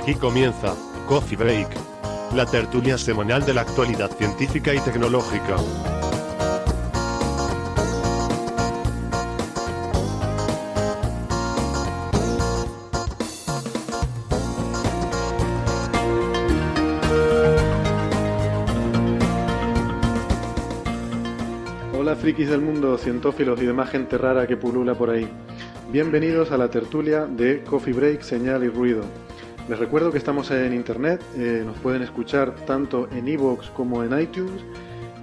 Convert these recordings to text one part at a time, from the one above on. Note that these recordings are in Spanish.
Aquí comienza Coffee Break, la tertulia semanal de la actualidad científica y tecnológica. Hola frikis del mundo, cientófilos y demás gente rara que pulula por ahí. Bienvenidos a la tertulia de Coffee Break, Señal y Ruido. Les recuerdo que estamos en internet, eh, nos pueden escuchar tanto en iVoox como en iTunes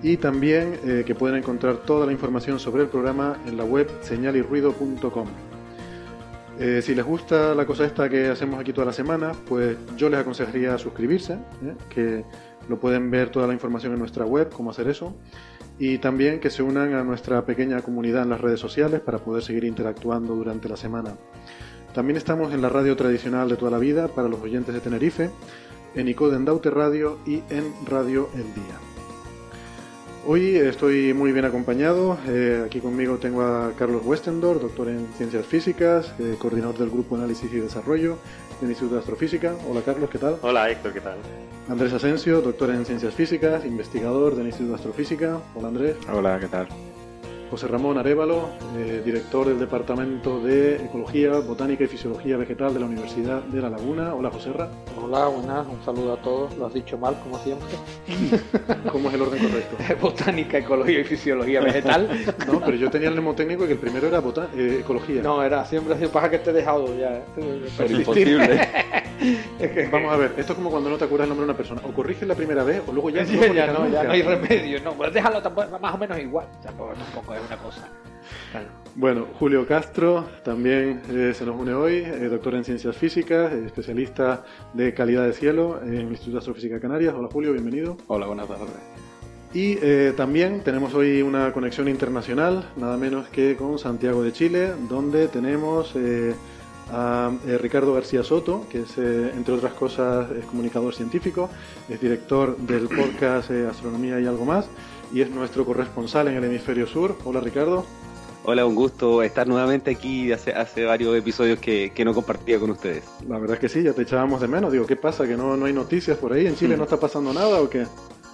y también eh, que pueden encontrar toda la información sobre el programa en la web señalyrruido.com. Eh, si les gusta la cosa esta que hacemos aquí toda la semana, pues yo les aconsejaría suscribirse, que lo pueden ver toda la información en nuestra web, cómo hacer eso, y también que se unan a nuestra pequeña comunidad en las redes sociales para poder seguir interactuando durante la semana. También estamos en la radio tradicional de toda la vida para los oyentes de Tenerife, en ICODE en Daute Radio y en Radio El Día. Hoy estoy muy bien acompañado. Eh, aquí conmigo tengo a Carlos Westendor, doctor en Ciencias Físicas, eh, coordinador del Grupo Análisis y Desarrollo del Instituto de Astrofísica. Hola Carlos, ¿qué tal? Hola Héctor, ¿qué tal? Andrés Asensio, doctor en Ciencias Físicas, investigador del Instituto de Astrofísica. Hola Andrés. Hola, ¿qué tal? José Ramón Arevalo, eh, director del Departamento de Ecología, Botánica y Fisiología Vegetal de la Universidad de La Laguna. Hola José Ra. Hola, buenas, un saludo a todos. Lo has dicho mal, como siempre. ¿Cómo es el orden correcto? Botánica, ecología y fisiología vegetal. No, pero yo tenía el mnemotécnico que el primero era eh, ecología. No, era siempre así. Pasa que te he dejado ya. Pero imposible. Es que, Vamos a ver, esto es como cuando no te acuerdas el nombre de una persona. O corriges la primera vez o luego ya no ya, no, ya nunca. no hay remedio. No, pues déjalo tampoco, más o menos igual. Tampoco, tampoco es una cosa. Claro. Bueno, Julio Castro también eh, se nos une hoy, eh, doctor en Ciencias Físicas, eh, especialista de calidad de cielo en el Instituto de Astrofísica de Canarias. Hola Julio, bienvenido. Hola, buenas tardes. Y eh, también tenemos hoy una conexión internacional, nada menos que con Santiago de Chile, donde tenemos eh, a eh, Ricardo García Soto, que es, eh, entre otras cosas, es comunicador científico, es director del podcast eh, Astronomía y algo más, y es nuestro corresponsal en el hemisferio sur. Hola Ricardo. Hola, un gusto estar nuevamente aquí. Hace, hace varios episodios que, que no compartía con ustedes. La verdad es que sí, ya te echábamos de menos. Digo, ¿qué pasa? ¿Que no, no hay noticias por ahí? ¿En Chile Mm. no está pasando nada o qué?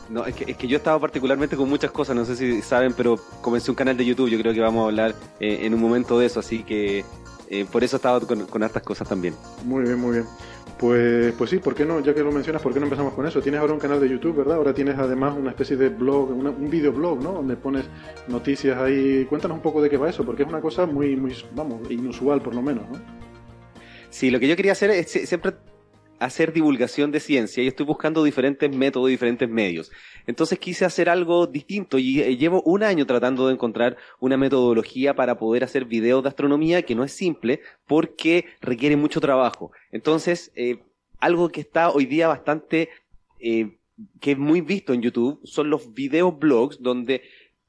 No, es que, es que yo estaba particularmente con muchas cosas, no sé si saben, pero comencé un canal de YouTube. Yo creo que vamos a hablar eh, en un momento de eso, así que eh, por eso estaba con, con hartas cosas también. Muy bien, muy bien. Pues, pues sí, ¿por qué no? Ya que lo mencionas, ¿por qué no empezamos con eso? Tienes ahora un canal de YouTube, ¿verdad? Ahora tienes además una especie de blog, una- un videoblog, ¿no? Donde pones noticias ahí. Cuéntanos un poco de qué va eso, porque es una cosa muy, muy, vamos, inusual por lo menos, ¿no? Sí, lo que yo quería hacer es sie- siempre hacer divulgación de ciencia y estoy buscando diferentes métodos, diferentes medios. Entonces quise hacer algo distinto y eh, llevo un año tratando de encontrar una metodología para poder hacer videos de astronomía que no es simple porque requiere mucho trabajo. Entonces, eh, algo que está hoy día bastante, eh, que es muy visto en YouTube, son los videos blogs donde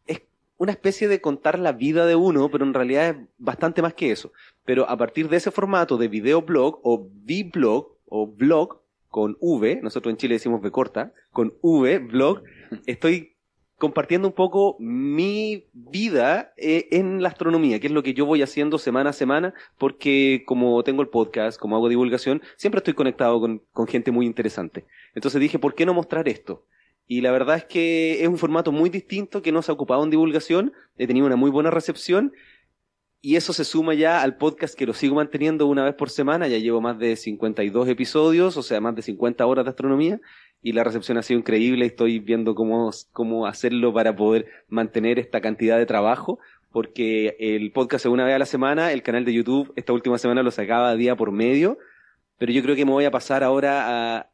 es una especie de contar la vida de uno, pero en realidad es bastante más que eso. Pero a partir de ese formato de videoblog o V-blog o blog con V, nosotros en Chile decimos V corta, con V, blog, estoy compartiendo un poco mi vida eh, en la astronomía, que es lo que yo voy haciendo semana a semana, porque como tengo el podcast, como hago divulgación, siempre estoy conectado con, con gente muy interesante. Entonces dije, ¿por qué no mostrar esto? Y la verdad es que es un formato muy distinto que no se ha ocupado en divulgación, he tenido una muy buena recepción y eso se suma ya al podcast que lo sigo manteniendo una vez por semana. Ya llevo más de 52 episodios, o sea, más de 50 horas de astronomía. Y la recepción ha sido increíble. Estoy viendo cómo, cómo hacerlo para poder mantener esta cantidad de trabajo. Porque el podcast es una vez a la semana. El canal de YouTube esta última semana lo sacaba día por medio. Pero yo creo que me voy a pasar ahora a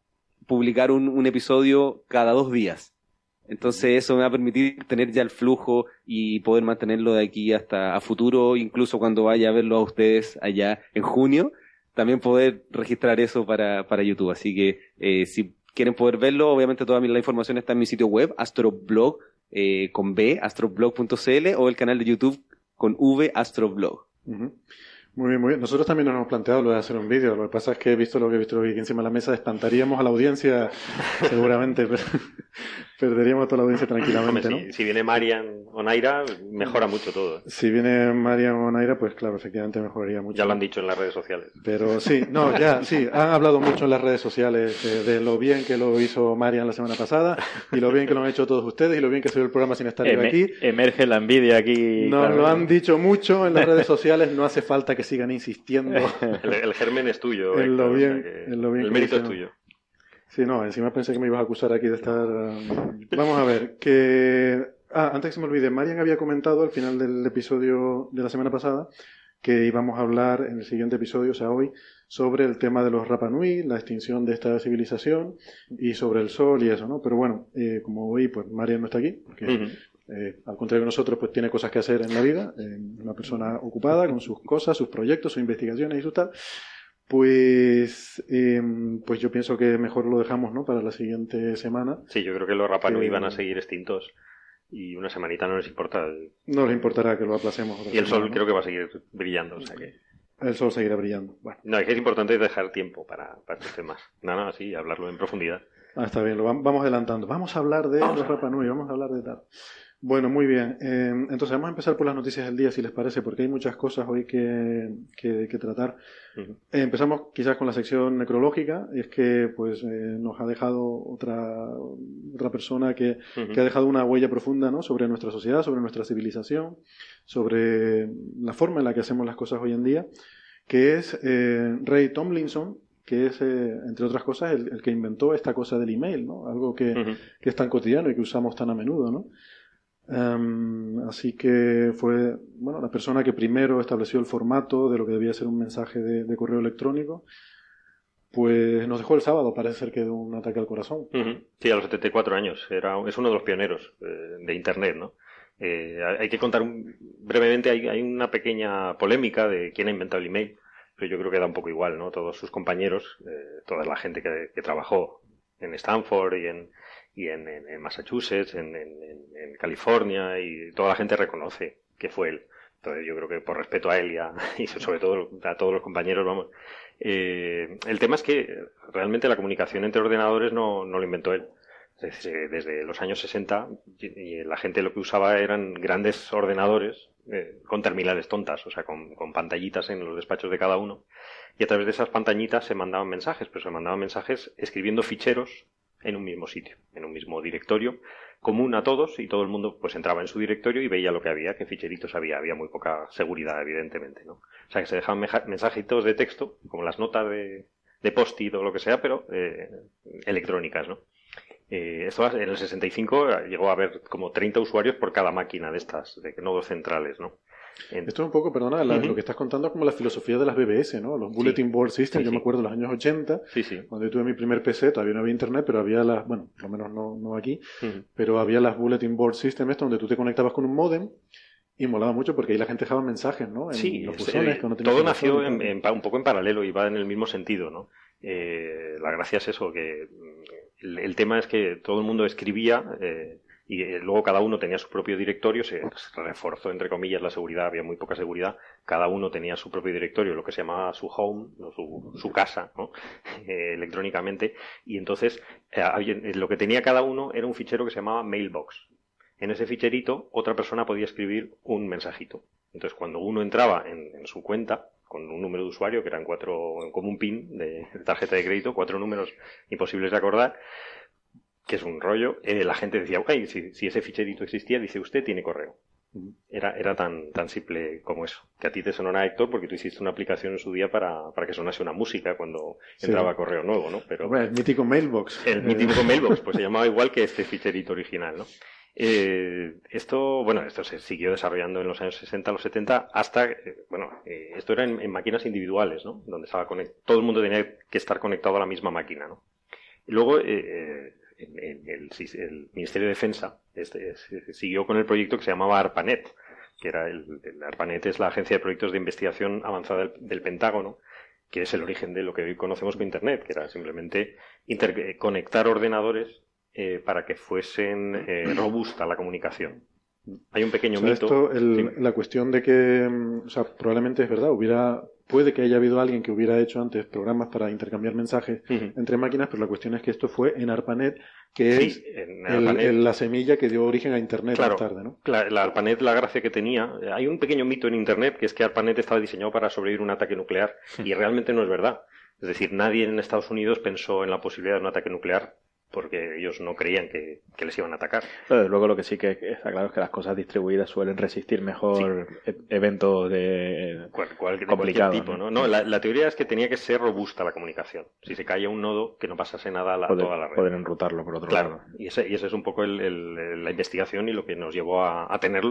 publicar un, un episodio cada dos días. Entonces eso me va a permitir tener ya el flujo y poder mantenerlo de aquí hasta a futuro, incluso cuando vaya a verlo a ustedes allá en junio, también poder registrar eso para, para YouTube. Así que eh, si quieren poder verlo, obviamente toda mi- la información está en mi sitio web, astroblog eh, con B, astroblog.cl o el canal de YouTube con V, astroblog. Muy bien, muy bien. Nosotros también nos hemos planteado lo de hacer un vídeo. Lo que pasa es que he visto lo que he visto aquí encima de la mesa, espantaríamos a la audiencia seguramente. Pero, perderíamos toda la audiencia Hombre, tranquilamente, ¿no? si, si viene Marian o Naira, mejora mucho todo. Si viene Marian o Naira, pues claro, efectivamente mejoraría mucho. Ya lo han dicho en las redes sociales. Pero sí, no, ya, sí, han hablado mucho en las redes sociales eh, de, lo bien que lo hizo Marian la semana pasada y lo bien que lo han hecho todos ustedes y lo bien que ve el programa sin estar yo aquí. Emerge la envidia aquí. Nos claro. lo han dicho mucho en las redes sociales, no hace falta que sigan insistiendo. El, el germen es tuyo. En lo Héctor, o bien- sea que en lo bien el que mérito es tuyo. Sí, no, encima pensé que me ibas a acusar aquí de estar... um, Vamos a ver, que... Ah, antes que se me olvide, Marian había comentado al final del episodio de la semana pasada que íbamos a hablar en el siguiente episodio, o sea, hoy, sobre el tema de los Rapa Nui, la extinción de esta civilización y sobre el sol y eso, ¿no? Pero bueno, eh, como hoy, pues Marian no está aquí, porque. Eh, al contrario de nosotros, pues tiene cosas que hacer en la vida, eh, una persona ocupada con sus cosas, sus proyectos, sus investigaciones y su tal. Pues, eh, pues yo pienso que mejor lo dejamos, ¿no? Para la siguiente semana. Sí, yo creo que los Rapa Nui Que- van a seguir extintos y una semanita no les importa. No les importará que lo aplacemos. otra Y el semana, sol ¿no? creo que va a seguir brillando. O sea que... El sol seguirá brillando. Bueno, No, es que es importante dejar tiempo para, para estos temas. No, no, sí, hablarlo en profundidad. ah, está bien, lo vam- vamos adelantando. Vamos a hablar de los Rapa Nui, vamos a hablar de tal. Bueno, muy bien. Eh, entonces vamos a empezar por las noticias del día, si les parece, porque hay muchas cosas hoy que, que, que tratar. Ujú. Eh, empezamos quizás con la sección necrológica, y es que pues eh, nos ha dejado otra, otra persona que, Ujú. que ha dejado una huella profunda ¿no? sobre nuestra sociedad, sobre nuestra civilización, sobre la forma en la que hacemos las cosas hoy en día, que es eh, Ray Tomlinson, que es, eh, entre otras cosas, el, el que inventó esta cosa del email, ¿no? algo que, Ujú. que es tan cotidiano y que usamos tan a menudo, ¿no? Em, así que fue bueno, la persona que primero estableció el formato de lo que debía ser un mensaje de, correo electrónico, pues nos dejó el sábado, parece ser que de un ataque al corazón. Sí, a los 74 años. Era, es uno de los pioneros eh, de Internet, ¿no? Eh, hay que contar un- brevemente, hay, hay una pequeña polémica de quién ha inventado el email, pero yo creo que da un poco igual, ¿no? Todos sus compañeros, eh, toda la gente que, que trabajó en Stanford y en, y en, en- en Massachusetts, en, en- California, y toda la gente reconoce que fue él. Entonces yo creo que por respeto a él y, a- y sobre todo a todos los compañeros, vamos. Eh, el tema es que realmente la comunicación entre ordenadores no, no lo inventó él. Desde, desde los años 60 y, y la gente lo que usaba eran grandes ordenadores eh, con terminales tontas, o sea, con, con pantallitas en los despachos de cada uno. Y a través de esas pantallitas se mandaban mensajes, pero se mandaban mensajes escribiendo ficheros en un mismo sitio, en un mismo directorio, común a todos, y todo el mundo pues entraba en su directorio y veía lo que había, qué ficheritos había. Había muy poca seguridad, evidentemente, ¿no? O sea, que se dejaban mensajitos de texto, como las notas de, de post-it o lo que sea, pero eh, electrónicas, ¿no? Eh, esto en el 65 llegó a haber como 30 usuarios por cada máquina de estas, de nodos centrales, ¿no? Esto es un poco, perdona, la- lo que estás contando es como la filosofía de las BBS, ¿no? Los Bulletin Board System, Sí, yo sí. me acuerdo de los años 80, Sí, sí. cuando yo tuve mi primer PC, todavía no había internet, pero había las, bueno, por lo menos no, no aquí, pero había las Bulletin Board System, esto donde tú te conectabas con un modem y molaba mucho porque ahí la gente dejaba mensajes, ¿no? En Sí, los es- buzones, eh, no todo nació en- un poco en paralelo y va en el mismo sentido, ¿no? Eh, la gracia es eso, que mm, el, el tema es que todo el mundo escribía eh, y eh, luego cada uno tenía su propio directorio, se reforzó entre comillas la seguridad, había muy poca seguridad, cada uno tenía su propio directorio, lo que se llamaba su home, ¿no? su, su casa, ¿no? Eh, electrónicamente, y entonces eh, lo que tenía cada uno era un fichero que se llamaba mailbox. En ese ficherito otra persona podía escribir un mensajito. Entonces cuando uno entraba en, su cuenta con un número de usuario que eran cuatro, como un PIN de tarjeta de crédito, cuatro números imposibles de acordar, que es un rollo, eh, la gente decía, "Ay, si, si ese ficherito existía, dice usted tiene correo. Era, era tan, tan simple como eso. Que a ti te sonará Héctor porque tú hiciste una aplicación en su día para, para que sonase una música cuando Sí. entraba correo nuevo, ¿no? Pero Hombre, el mítico Mailbox. el Eh, mítico Mailbox, pues se llamaba igual que este ficherito original, ¿no? Eh, esto, bueno, esto se siguió desarrollando en los años 60, los 70, hasta, eh, bueno, eh, esto era en, en máquinas individuales, ¿no? Donde estaba conect- todo el mundo tenía que estar conectado a la misma máquina, ¿no? Y luego, el, Ministerio de Defensa este, siguió con el proyecto que se llamaba ARPANET, que era el, el ARPANET es la Agencia de Proyectos de Investigación Avanzada del, del Pentágono, que es el origen de lo que hoy conocemos como Internet, que era simplemente eh, conectar ordenadores eh, para que fuesen eh, robusta la comunicación. Hay un pequeño o sea, mito. esto, el- sí. la cuestión de que, mm, o sea, probablemente es verdad, hubiera puede que haya habido alguien que hubiera hecho antes programas para intercambiar mensajes entre máquinas, pero la cuestión es que esto fue en ARPANET, que Sí, es en el- ARPANET. el- la semilla que dio origen a Internet Claro. más tarde, ¿no? La, la ARPANET, la gracia que tenía, eh, hay un pequeño mito en Internet que es que ARPANET estaba diseñado para sobrevivir un ataque nuclear y realmente no es verdad. Es decir, nadie en Estados Unidos pensó en la posibilidad de un ataque nuclear porque ellos no creían que, que les iban a atacar. Pero luego lo que sí que está claro es que las cosas distribuidas suelen resistir mejor e- eventos de... Cual- cual- de Complicado, tipo, ¿no? ¿no? La, la teoría es que tenía que ser robusta la comunicación. Si se caía un nodo, que no pasase nada a, la- poder, toda la red. poder enrutarlo por otro Claro, lado. y ese, y ese es un poco el- el- la investigación y lo que nos llevó a, a tener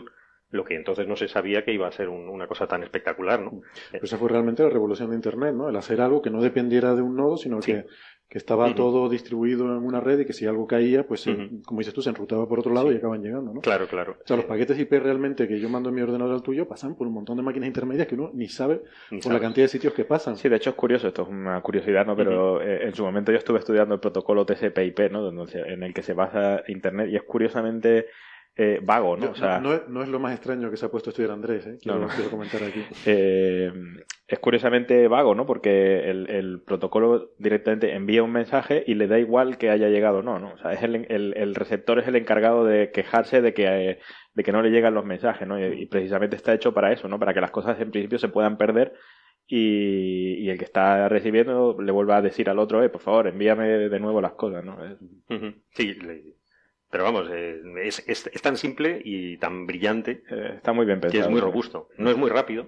lo que entonces no se sabía que iba a ser un- una cosa tan espectacular, ¿no? Pues esa fue realmente la revolución de Internet, ¿no? El hacer algo que no dependiera de un nodo, sino Sí. que, que estaba todo distribuido en una red y que si algo caía, pues, se- Ujú. como dices tú, se enrutaba por otro lado Sí. y acaban llegando, ¿no? Claro, claro. O sea, los paquetes IP realmente que yo mando en mi ordenador al tuyo pasan por un montón de máquinas intermedias que uno ni sabe Ni por la cantidad de sitios que pasan. Sí, de hecho es curioso, esto es una curiosidad, ¿no? Pero eh, en su momento yo estuve estudiando el protocolo TCP/IP, ¿no? En el que se basa Internet y es curiosamente eh, vago, ¿no? Yo- O sea, no, es, no es lo más extraño que se ha puesto a estudiar Andrés, ¿eh? Quiero, No, no. quiero comentar aquí. eh, es curiosamente vago, ¿no? Porque el, el protocolo directamente envía un mensaje y le da igual que haya llegado o no, ¿no? O sea, es el, el, el receptor es el encargado de quejarse de que, eh, de que no le llegan los mensajes, ¿no? Y, y precisamente está hecho para eso, ¿no? Para que las cosas en principio se puedan perder y, y el que está recibiendo le vuelva a decir al otro, eh, por favor, envíame de nuevo las cosas, ¿no? Sí, le- pero vamos, eh, es, es- es tan simple y tan brillante eh, está muy bien que pensado. es muy robusto. No es muy rápido,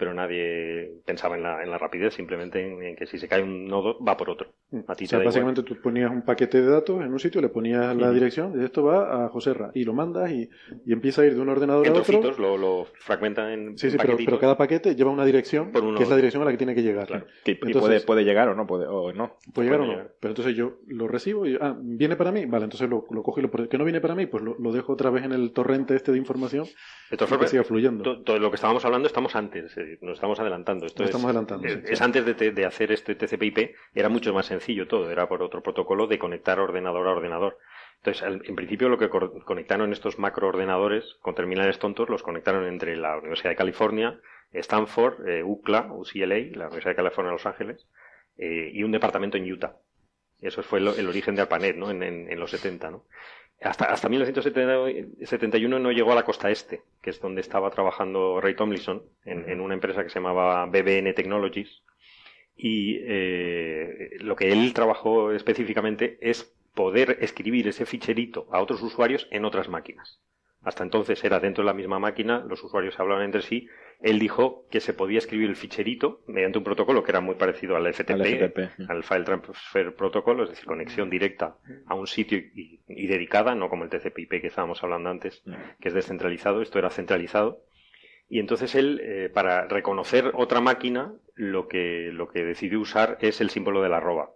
pero nadie pensaba en la, en la rapidez, simplemente en, en que si se cae un nodo va por otro. A ti O te sea, igual. básicamente tú ponías un paquete de datos en un sitio, le ponías la Ujú. dirección, y esto va a Joserra, y lo mandas y, y empieza a ir de un ordenador En a otro. trocitos lo, lo fragmentan en Sí, sí, pero, pero cada paquete lleva una dirección, Por un que es la dirección a la que tiene que llegar. Claro. Que- y Entonces- puede, puede llegar o no, puede, o no. ¿Puede llegar o no? llegar. Pero entonces yo lo recibo y, ah, ¿viene para mí? Vale, entonces lo, lo cojo y lo... ¿Que no viene para mí? Pues lo, lo dejo otra vez en el torrente este de información De todas y que siga fluyendo. to- todo lo que estábamos hablando estamos antes, es decir, nos estamos adelantando. Esto es, estamos adelantando, es, sí, sí. es antes de, hacer este TCP/IP, era mucho más sencillo todo, era por otro protocolo de conectar ordenador a ordenador. Entonces, al- en principio lo que conectaron estos macroordenadores con terminales tontos, los conectaron entre la Universidad de California, Stanford, eh, UCLA, UCLA, la Universidad de California de Los Ángeles, eh, y un departamento en Utah. Eso fue lo- el origen de ARPANET, ¿no? En, en- en los 70, ¿no? Hasta, hasta 1971 no llegó a la costa este, que es donde estaba trabajando Ray Tomlinson, en, en una empresa que se llamaba BBN Technologies. Y eh, lo que él trabajó específicamente es poder escribir ese ficherito a otros usuarios en otras máquinas. Hasta entonces era dentro de la misma máquina, los usuarios hablaban entre sí. Él dijo que se podía escribir el ficherito mediante un protocolo que era muy parecido al FTP, Al FTP. al File Transfer Protocol, es decir, conexión directa a un sitio y, y dedicada, no como el TCP/IP que estábamos hablando antes, que es descentralizado, esto era centralizado. Y entonces él, eh, para reconocer otra máquina, lo que, lo que decidió usar es el símbolo de la arroba.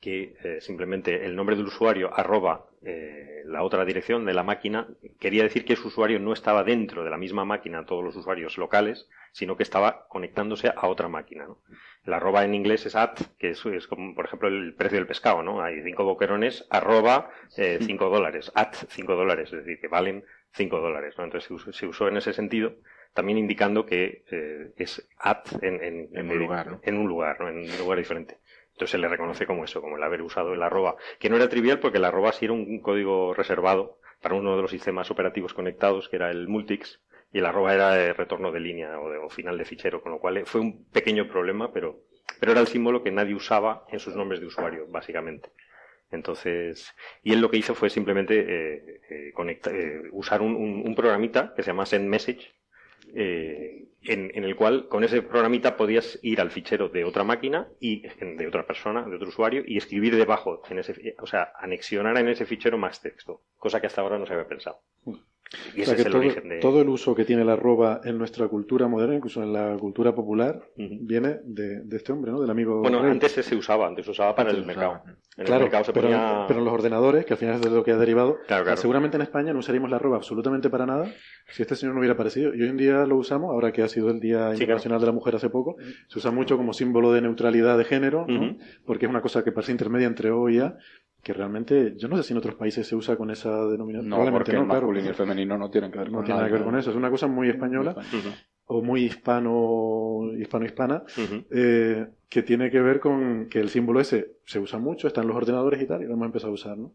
Que eh, simplemente el nombre del usuario arroba eh, la otra dirección de la máquina quería decir que ese usuario no estaba dentro de la misma máquina, todos los usuarios locales, sino que estaba conectándose a otra máquina. ¿no? La arroba en inglés es at, que es, es como, por ejemplo, el precio del pescado, ¿no? Hay cinco boquerones, arroba eh, cinco dólares, at cinco dólares, es decir, que valen cinco dólares, ¿no? Entonces se usó, se usó en ese sentido, también indicando que eh, es at en, en, En un lugar, ¿no? en un lugar, ¿no? En un lugar diferente. Entonces se le reconoce como eso, como el haber usado el arroba, que no era trivial porque el arroba sí era un código reservado para uno de los sistemas operativos conectados, que era el Multics, y el arroba era el retorno de línea o, de- final de fichero, con lo cual eh, fue un pequeño problema, pero, pero era el símbolo que nadie usaba en sus nombres de usuario, básicamente. Entonces, y él lo que hizo fue simplemente eh, eh, eh, usar un, un- un programita que se llama Send Message, eh, en, el cual con ese programita podías ir al fichero de otra máquina y de otra persona, de otro usuario, y escribir debajo, en ese, o sea, anexionar en ese fichero más texto, cosa que hasta ahora no se había pensado. Y O ese sea es que el todo, origen de. todo el uso que tiene la arroba en nuestra cultura moderna, incluso en la cultura popular, viene de, de este hombre, ¿no? Del amigo Bueno, Rey. antes se usaba, antes se usaba para Antes el mercado. el Claro, mercado se pero, ponía. pero los ordenadores, que al final es de lo que ha derivado, Claro, claro. seguramente en España no usaríamos la arroba absolutamente para nada si este señor no hubiera aparecido. Y hoy en día lo usamos, ahora que ha sido el Día Sí, Internacional de la Mujer hace poco, se usa mucho como símbolo de neutralidad de género, porque es una cosa que parece intermedia entre O y A, que realmente yo no sé si en otros países se usa con esa denominación. No, Probablemente porque no, el claro. masculino y el femenino no tienen que ver No con tiene nada que ver con eso, es una cosa muy española. O muy hispano, hispano-hispana, eh, que tiene que ver con que el símbolo ese se usa mucho, está en los ordenadores y tal, y lo hemos empezado a usar, ¿no?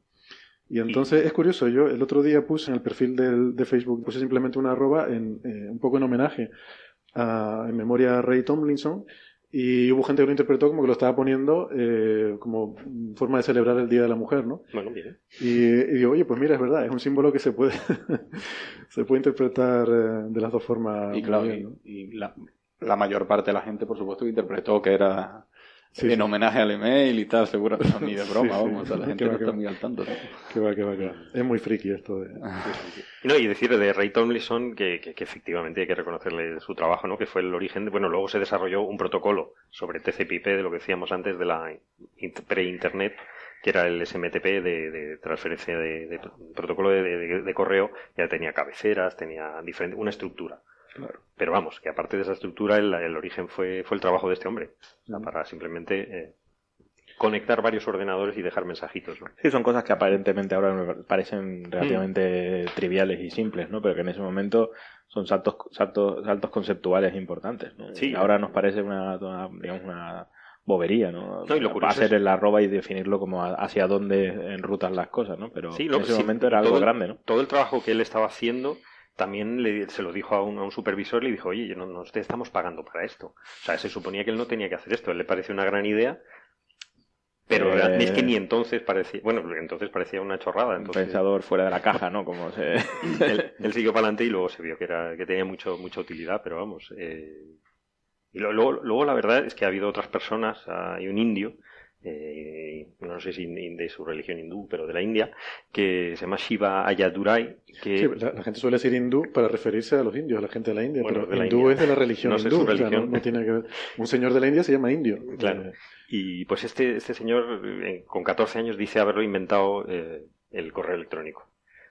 Y entonces es curioso, yo el otro día puse en el perfil del- de Facebook, puse simplemente una arroba en, eh, un poco en homenaje a, en memoria a Ray Tomlinson, y hubo gente que lo interpretó como que lo estaba poniendo eh, como forma de celebrar el Día de la Mujer, ¿no? Bueno, bien. Y, y digo, oye, pues mira, es verdad, es un símbolo que se puede, se puede interpretar eh, de las dos formas. Y claro, bien, ¿no? y la, la mayor parte de la gente, por supuesto, que interpretó que era Sí, en sí. homenaje al email y tal, seguro que no, ni de broma, Sí, sí. vamos, o sea, la gente va, no está va. muy al tanto. ¿no? Que va, que va, que va. Es muy friki esto de... No, y decir de Ray Tomlinson que, que- que efectivamente hay que reconocerle su trabajo, ¿no? Que fue el origen, de- bueno, luego se desarrolló un protocolo sobre TCP/IP de lo que decíamos antes de la in- pre-internet, que era el SMTP de, de transferencia de, de protocolo de, de- de correo, ya tenía cabeceras, tenía diferente, una estructura. Pero vamos, que aparte de esa estructura, el, el origen fue, fue el trabajo de este hombre, O sea, para simplemente eh, conectar varios ordenadores y dejar mensajitos, ¿no? Sí, son cosas que aparentemente ahora me parecen relativamente triviales y simples, ¿no? Pero que en ese momento son saltos, saltos, saltos conceptuales importantes, ¿no? Sí. Ahora nos parece una, una, digamos, una bobería, ¿no? No, y lo Va a ser el arroba y definirlo como hacia dónde enrutan las cosas, ¿no? Pero Sí, en ese sí, momento era algo el- grande, ¿no? Todo el trabajo que él estaba haciendo también le- se lo dijo a un, a un supervisor y le dijo, oye, no, no te estamos pagando para esto. O sea, se suponía que él no tenía que hacer esto. A él le pareció una gran idea, pero Eh, es que ni entonces parecía, bueno, entonces parecía una chorrada. Un Entonces, pensador fuera de la caja, ¿no? Como se... él, él siguió para adelante y luego se vio que era que tenía mucho mucha utilidad, pero vamos. eh, y luego, luego la verdad es que ha habido otras personas, ah, hay un indio, eh, no sé si de su religión hindú, pero de la India, que se llama Shiva Ayadurai, que Sí, la, la gente suele decir hindú para referirse a los indios, a la gente de la India, Bueno, pero de la hindú India. es de la religión No sé hindú, su o sea, no- tiene que ver. Un señor de la India se llama indio. Claro. Eh, Y pues este, este señor eh, con 14 años dice haberlo inventado eh, el correo electrónico.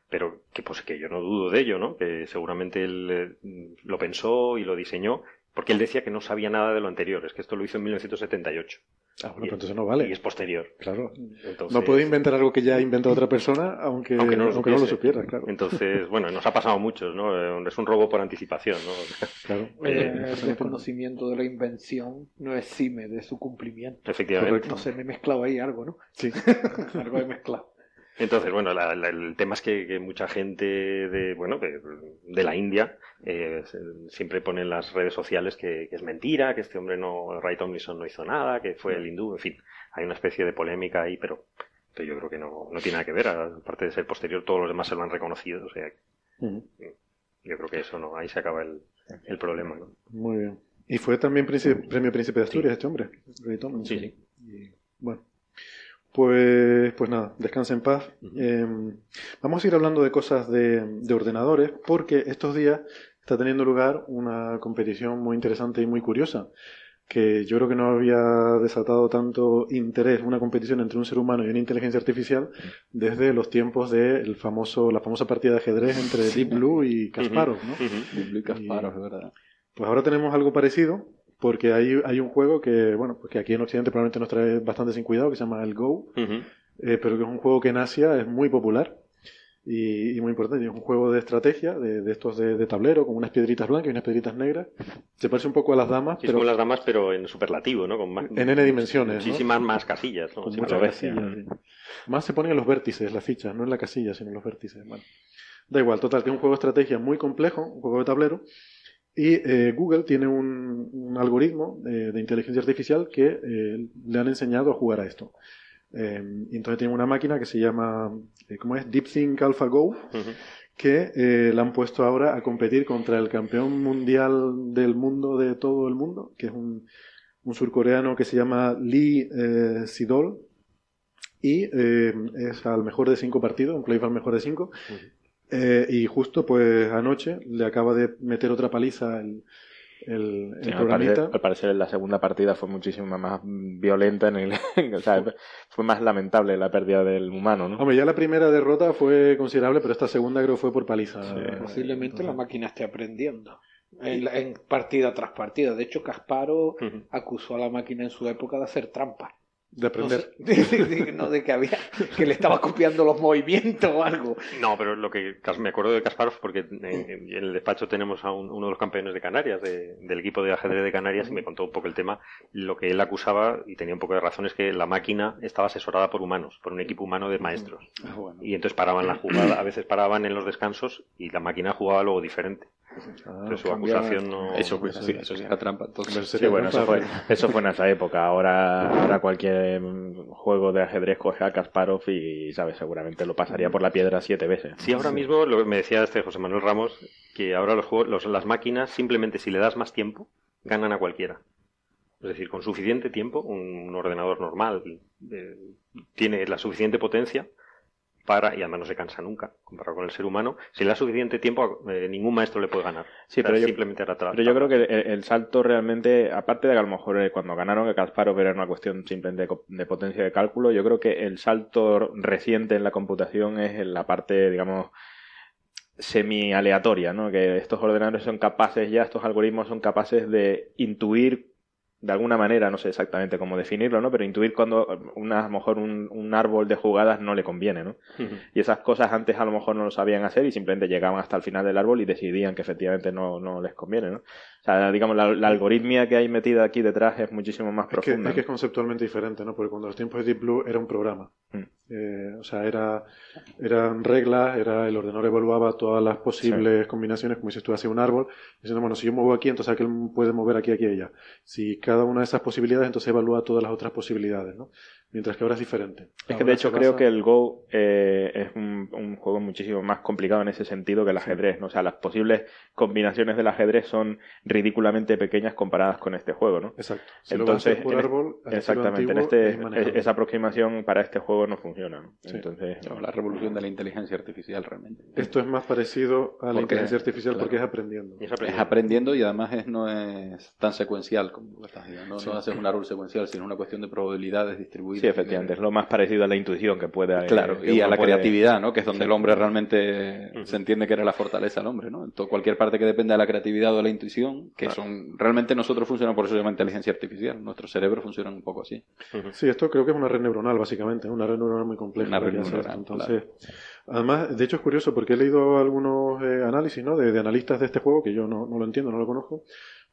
Pero que pues que yo no dudo de ello, ¿no? Que seguramente él eh, lo pensó y lo diseñó, porque él decía que no sabía nada de lo anterior, es que esto lo hizo en 1978 ah, bueno, Y- pero entonces no vale. y es posterior. Claro. Entonces, No puede inventar algo que ya ha inventado otra persona, aunque, aunque no lo, aunque no lo supiera, claro. Entonces, bueno, nos ha pasado a muchos, ¿no? Eh, Es un robo por anticipación, ¿no? claro. Eh, Eh, el desconocimiento de la invención no exime de su cumplimiento. Efectivamente. Correcto. Entonces me he mezclado ahí algo, ¿no? Sí. algo he mezclado. Entonces, bueno, la- la- el tema es que, que mucha gente de, bueno, de, de la India eh, siempre pone en las redes sociales que, que es mentira, que este hombre no, Ray Tomlinson no hizo nada, que fue el hindú, en fin, hay una especie de polémica ahí, pero, pero yo creo que no, no tiene nada que ver, aparte de ser posterior, todos los demás se lo han reconocido, o sea, yo creo que eso no, ahí se acaba el, el problema, ¿no? Muy bien. Y fue también príncipe- premio Príncipe de Asturias este hombre, Ray Tomlinson. Sí, Y, bueno, pues, pues nada, descanse en paz. Eh, vamos a ir hablando de cosas de, de ordenadores porque estos días está teniendo lugar una competición muy interesante y muy curiosa que yo creo que no había desatado tanto interés una competición entre un ser humano y una inteligencia artificial desde los tiempos de el famoso, la famosa partida de ajedrez entre Deep Blue y Kasparov, ¿no? Ujú. Luis Kasparov, es verdad. Pues ahora tenemos algo parecido, porque hay, hay un juego que, bueno, pues que aquí en Occidente probablemente nos trae bastante sin cuidado, que se llama el Go, eh, pero que es un juego que en Asia es muy popular y, y muy importante. Es un juego de estrategia, de, de estos de, de tablero, con unas piedritas blancas y unas piedritas negras. Se parece un poco a las damas, Sí, es pero como las damas, pero en superlativo, ¿no? Con más, en n dimensiones. ¿no? muchísimas más casillas, ¿no? Con muchas casillas. sí. Más se ponen en los vértices, las fichas, no en la casilla, sino en los vértices. Bueno, da igual, total, que es un juego de estrategia muy complejo, un juego de tablero. Y eh, Google tiene un, un algoritmo eh, de inteligencia artificial que eh, le han enseñado a jugar a esto. Eh, y entonces tiene una máquina que se llama, eh, ¿cómo es? DeepThink AlphaGo, que la han puesto ahora a competir contra el campeón mundial del mundo de todo el mundo, que es un, un surcoreano que se llama Lee Sidol, y eh, es al mejor de cinco partidos, un playoff al mejor de cinco. Eh, y justo pues anoche le acaba de meter otra paliza el, el, el Sí, al, parecer, al parecer la segunda partida fue muchísimo más violenta en el, o sea, fue más lamentable la pérdida del humano, ¿no? Hombre, ya la primera derrota fue considerable, pero esta segunda creo fue por paliza. Eh, Posiblemente la máquina esté aprendiendo. En, la- en partida tras partida. De hecho, Casparo acusó a la máquina en su época de hacer trampa. De aprender. No, sé, de, de- no, de que había que le estaba copiando los movimientos o algo. No, pero lo que me acuerdo de Kasparov porque en, en- en el despacho tenemos a un- uno de los campeones de Canarias, de- del equipo de ajedrez de Canarias, y me contó un poco el tema. Lo que él acusaba, y tenía un poco de razón, es que la máquina estaba asesorada por humanos, por un equipo humano de maestros. Ah, bueno. Y entonces paraban la jugada, a veces paraban en los descansos y la máquina jugaba luego diferente. Ah, Pero su acusación no. Eso, pues, sí, eso sí era trampa. Entonces, Hombre, Sí, sería bueno, eso fue, eso fue en esa época. Ahora, ahora cualquier mm, juego de ajedrez coge a Kasparov y, ¿sabes? Seguramente lo pasaría por la piedra siete veces. Sí, ahora mismo lo que me decía este José Manuel Ramos, que ahora los juegos, los- las máquinas, simplemente si le das más tiempo, ganan a cualquiera. Es decir, con suficiente tiempo, un, un ordenador normal eh, tiene la suficiente potencia para, y además no se cansa nunca, comparado con el ser humano, si le da suficiente tiempo, eh, ningún maestro le puede ganar. Sí, pero yo- simplemente Pero yo creo que el, el salto realmente, aparte de que a lo mejor eh, cuando ganaron a Kasparov era una cuestión simplemente de, de potencia de cálculo, yo creo que el salto reciente en la computación es en la parte, digamos, semi-aleatoria, ¿no? Que estos ordenadores son capaces ya, estos algoritmos son capaces de intuir de alguna manera, no sé exactamente cómo definirlo, ¿no? Pero intuir cuando una, a lo mejor un, un árbol de jugadas no le conviene, ¿no? Y esas cosas antes a lo mejor no lo sabían hacer y simplemente llegaban hasta el final del árbol y decidían que efectivamente no, no les conviene, ¿no? O sea, digamos, la, la algoritmia que hay metida aquí detrás es muchísimo más Es que, profunda. es que es conceptualmente diferente, ¿no? Porque cuando los tiempos de Deep Blue era un programa. Mm. Eh, o sea, era, eran reglas, era el ordenador evaluaba todas las posibles combinaciones, como dices tú, hacía un árbol, diciendo, bueno, si yo muevo aquí, entonces aquel puede mover aquí, aquí, allá. Si cada una de esas posibilidades, entonces evalúa todas las otras posibilidades, ¿no? Mientras que ahora es diferente. Es que de hecho creo que el Go eh, es un, un juego muchísimo más complicado en ese sentido que el ajedrez, ¿no? O sea, las posibles combinaciones del ajedrez son ridículamente pequeñas comparadas con este juego, ¿no? Exacto. Si lo vas a Entonces, en árbol, Exactamente, en este, es esa aproximación para este juego no funciona. ¿no? Sí. Entonces, no, la revolución de la inteligencia artificial realmente. Esto es más parecido a la Porque- inteligencia artificial claro. porque es aprendiendo. Es aprendiendo y además es, no es tan secuencial como estás diciendo. No, Sí. no haces un árbol secuencial, sino una cuestión de probabilidades distribuidas. Sí, efectivamente, es lo más parecido a la intuición que pueda. Claro, que y a la puede- creatividad, ¿no? Que es donde Sí. el hombre realmente se entiende que era la fortaleza del hombre, ¿no? En to- cualquier parte que dependa de la creatividad o de la intuición, que son realmente nosotros funcionamos por eso se llama inteligencia artificial. Nuestro cerebro funciona un poco así. Sí, esto creo que es una red neuronal, básicamente, una red neuronal muy compleja. Una red neuronal. Entonces, además, de hecho es curioso porque he leído algunos eh, análisis ¿no? de, de analistas de este juego, que yo no, no lo entiendo, no lo conozco,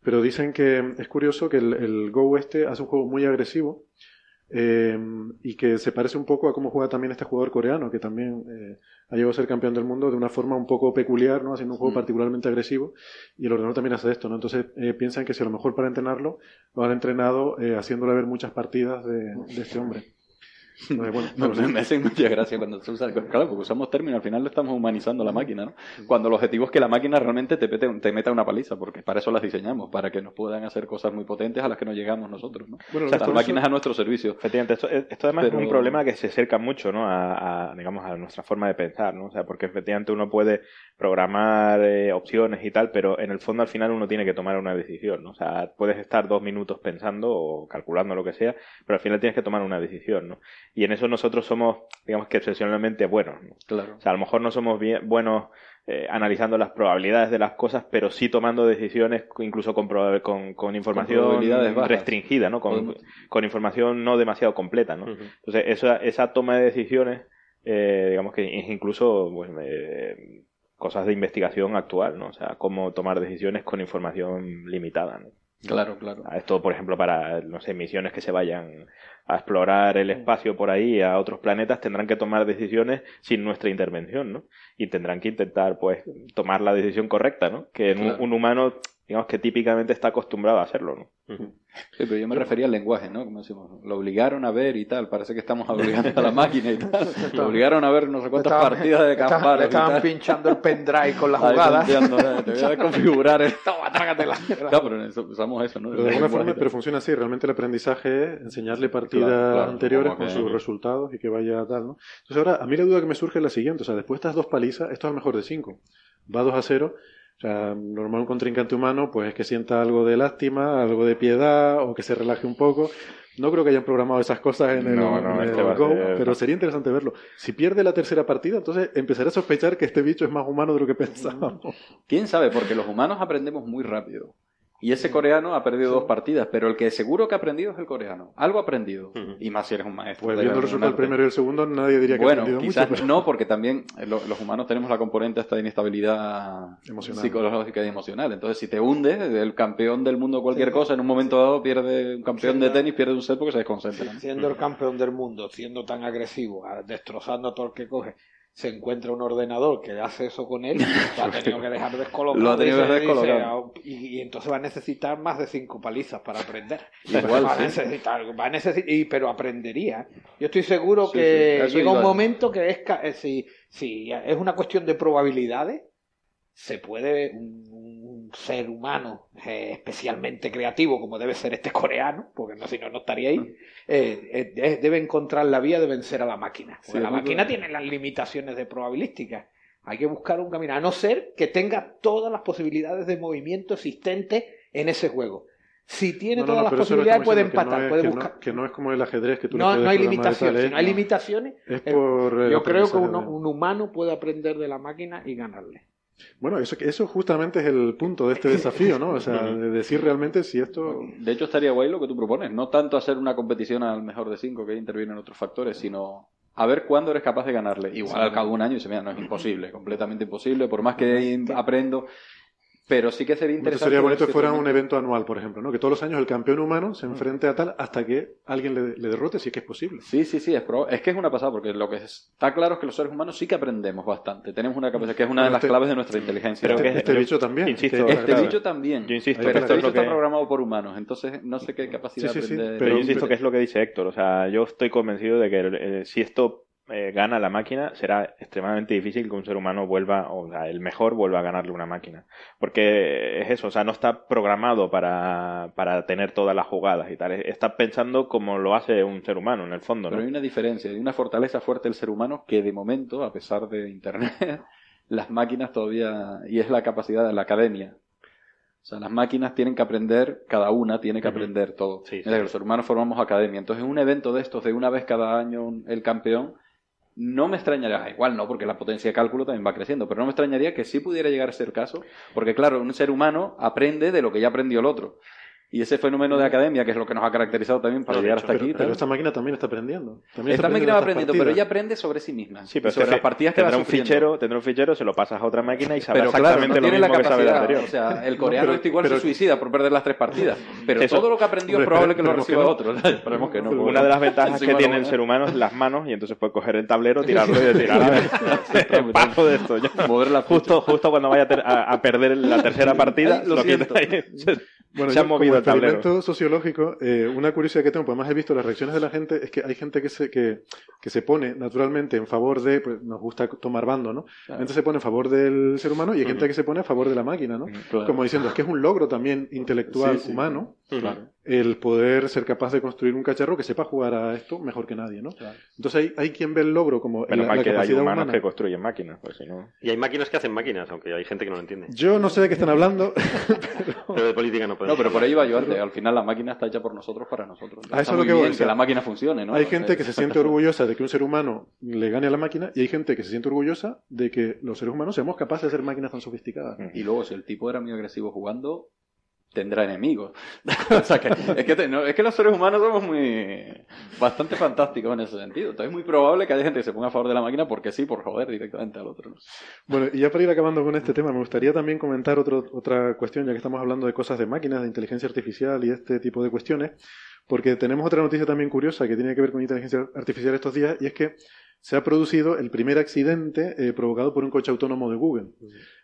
pero dicen que es curioso que el, el Go este hace un juego muy agresivo eh, y que se parece un poco a cómo juega también este jugador coreano, que también eh, ha llegado a ser campeón del mundo de una forma un poco peculiar, ¿no? haciendo un juego Mm. particularmente agresivo, y el ordenador también hace esto, ¿no? Entonces eh, piensan que si a lo mejor para entrenarlo lo han entrenado eh, haciéndole ver muchas partidas de, de este hombre. Entonces, bueno, no Me, me hace mucha gracia cuando se usa, claro, porque usamos términos, al final lo estamos humanizando a la máquina, ¿no? Cuando el objetivo es que la máquina realmente te, pete- te meta una paliza, porque para eso las diseñamos, para que nos puedan hacer cosas muy potentes a las que no llegamos nosotros, ¿no? Bueno, O sea, las máquinas son- a nuestro servicio. Efectivamente, esto, esto además Pero- es un problema que se acerca mucho ¿no? a, a, digamos, a nuestra forma de pensar, ¿no? O sea, porque efectivamente uno puede programar eh, opciones y tal, pero en el fondo al final uno tiene que tomar una decisión, ¿no? O sea, puedes estar dos minutos pensando o calculando lo que sea, pero al final tienes que tomar una decisión, ¿no? Y en eso nosotros somos, digamos que excepcionalmente buenos, ¿no? Claro. O sea, a lo mejor no somos bien, buenos eh, analizando las probabilidades de las cosas, pero sí tomando decisiones incluso con, con, con información restringida, ¿no? Con, con información no demasiado completa, ¿no? Entonces, esa, esa toma de decisiones, eh, digamos que es incluso pues, eh, cosas de investigación actual, ¿no? O sea, cómo tomar decisiones con información limitada, ¿no? Claro, claro. Esto, por ejemplo, para, no sé, misiones que se vayan a explorar el espacio por ahí, a otros planetas, tendrán que tomar decisiones sin nuestra intervención, ¿no? Y tendrán que intentar, pues, tomar la decisión correcta, ¿no? Que un, humano, digamos que típicamente está acostumbrado a hacerlo, ¿no? Sí, pero yo me refería al lenguaje, ¿no? Como decimos, lo obligaron a ver y tal. Parece que estamos obligando a la máquina y tal. Lo obligaron a ver no sé cuántas Estaban- partidas de Kasparov Le y estaban tal. pinchando el pendrive con la Ahí jugada. planteando, ¿no? Te voy a configurar el... Toma, trágatela. Claro, pero eso- usamos eso, ¿no? Pero de alguna forma, pero funciona así. Realmente el aprendizaje es enseñarle partidas Claro, claro, anteriores con que- sus resultados y que vaya tal, ¿no? Entonces ahora, a mí la duda que me surge es la siguiente. O sea, después de estas dos palizas, esto es mejor de cinco. Va 2 a 0. O sea, normal un contrincante humano, pues es que sienta algo de lástima, algo de piedad o que se relaje un poco. No creo que hayan programado esas cosas en el, No, no, en este el va a Go, ser- pero sería interesante verlo. Si pierde la tercera partida, entonces empezaré a sospechar que este bicho es más humano de lo que pensábamos. ¿Quién sabe? Porque los humanos aprendemos muy rápido. Y ese coreano ha perdido dos partidas, pero el que seguro que ha aprendido es el coreano. Algo ha aprendido. Y más si eres un maestro. Pues viendo el resultado del arte. primero y el segundo, nadie diría que ha Bueno, aprendido quizás mucho. pero- no, porque también eh, lo- los humanos tenemos la componente esta de inestabilidad Emocional. psicológica y emocional. Entonces, si te hundes, el campeón del mundo cualquier cosa, en un momento dado pierde un campeón de tenis, pierde un set porque se desconcentra. siendo el campeón del mundo, siendo tan agresivo, a- destrozando a todo el que coge, se encuentra un ordenador que hace eso con él, lo ha tenido que dejar descolocado. Lo ha tenido que dice, descolocado. "Ah, y, y entonces va a necesitar más de cinco palizas para aprender. Igual, va a necesitar, va a necesitar, y, pero aprendería. Yo estoy seguro Sí, que sí, llega un momento que es, eh, si, si es una cuestión de probabilidades, se puede un ser humano eh, especialmente creativo como debe ser este coreano, porque no si no no estaría ahí, eh, eh, eh, debe encontrar la vía de vencer a la máquina. Porque Sí, la máquina tiene las limitaciones de probabilística. Hay que buscar un camino, a no ser que tenga todas las posibilidades de movimiento existentes en ese juego. Si tiene No, todas no, las posibilidades, puede diciendo, que no empatar, es- puede que no- buscar. que no es como el ajedrez que tú No, no hay limitaciones. Si no hay es- limitaciones, Es por yo creo que uno- un humano puede aprender de la máquina y ganarle. Bueno, eso, eso justamente es el punto de este desafío, ¿no? O sea, de decir realmente si esto... De hecho, estaría guay lo que tú propones. No tanto hacer una competición al mejor de cinco, que intervienen otros factores, sino a ver cuándo eres capaz de ganarle. Igual al cabo de un año y se mira, no es imposible, completamente imposible, por más que aprendo. Pero sí que sería interesante. sería ver bonito si que fuera un evento anual, por ejemplo, ¿no? Que todos los años el campeón humano se enfrente a tal hasta que alguien le, le derrote, si es que es posible. Sí, sí, sí, es, es que es una pasada, porque lo que está claro es que los seres humanos sí que aprendemos bastante. Tenemos una capacidad que es una de Pero las este- claves de nuestra inteligencia. Este, que- este yo bicho también. insisto, que- Este claro. bicho también. Yo insisto pero que este esto bicho es lo está que- programado por humanos, entonces no sé qué capacidad Sí, sí, sí, aprende. Pero Pero- yo insisto que es lo que dice Héctor. O sea, yo estoy convencido de que eh, si esto eh, gana la máquina, será extremadamente difícil que un ser humano vuelva, o sea, el mejor vuelva a ganarle una máquina. Porque es eso, o sea, no está programado para, para tener todas las jugadas y tal. Está pensando como lo hace un ser humano, en el fondo, ¿no? Pero hay una diferencia, hay una fortaleza fuerte del ser humano que de momento, a pesar de Internet, las máquinas todavía, y es la capacidad de la academia. O sea, las máquinas tienen que aprender, cada una tiene que aprender todo. Sí, los hermanos formamos academia. Entonces, un evento de estos, de una vez cada año el campeón, no me extrañaría, igual no, porque la potencia de cálculo también va creciendo, pero no me extrañaría que sí pudiera llegar a ser caso, porque claro, un ser humano aprende de lo que ya aprendió el otro. Y ese fenómeno de academia, que es lo que nos ha caracterizado también para No, llegar hecho, hasta Pero, aquí. pero esta máquina también está aprendiendo. También Esta está máquina va aprendiendo, pero ella aprende sobre sí misma. Sí, pero sobre las partidas que va tendrá un fichero, tendrá un fichero, se lo pasas a otra máquina y sabrá Pero claro, no exactamente lo la mismo que sabe el anterior. O sea, el coreano pero- este igual se suicida por perder las tres partidas. Pero Eso- todo lo que aprendió es probable que lo reciba no. otro. Esperemos que no. Una de las ventajas que tiene no, el ser humano es las manos y entonces puede coger el tablero, tirarlo y me paso de esto. Justo, cuando vaya a, perder la tercera partida, lo siento. Bueno, se ha yo, como movido el tablero. sociológico, eh, una curiosidad que tengo, pues además he visto las reacciones de la gente, es que hay gente que se, que, que se pone naturalmente en favor de, pues nos gusta tomar bando, ¿no? Claro. Entonces se pone a favor del ser humano y hay gente que se pone a favor de la máquina, ¿no? Claro. Como diciendo, es que es un logro también intelectual Sí, sí. humano Claro. el poder ser capaz de construir un cacharro que sepa jugar a esto mejor que nadie, ¿no? Claro. Entonces hay, hay quien ve el logro como Menos la, mal la que hay capacidad humanos humana. que construyen máquinas, pues si no... Y hay máquinas que hacen máquinas, aunque hay gente que no lo entiende. Yo no sé de qué están hablando. Pero de política no No, podemos. pero por ahí va yo antes. Al final la máquina está hecha por nosotros para nosotros. A eso es lo que voy, sea, que la máquina funcione, ¿no? Hay gente que se siente orgullosa de que un ser humano le gane a la máquina y hay gente que se siente orgullosa de que los seres humanos seamos capaces de hacer máquinas tan sofisticadas. Y luego, si el tipo era muy agresivo jugando, tendrá enemigos. o sea, que, es, que te- no, es que los seres humanos somos muy bastante fantásticos en ese sentido. Entonces es muy probable que haya gente que se ponga a favor de la máquina porque sí, por joder directamente al otro. ¿no? Bueno, y ya para ir acabando con este tema, me gustaría también comentar otro- otra cuestión, ya que estamos hablando de cosas de máquinas, de inteligencia artificial y este tipo de cuestiones, porque tenemos otra noticia también curiosa que tiene que ver con inteligencia artificial estos días, y es que se ha producido el primer accidente eh, provocado por un coche autónomo de Google.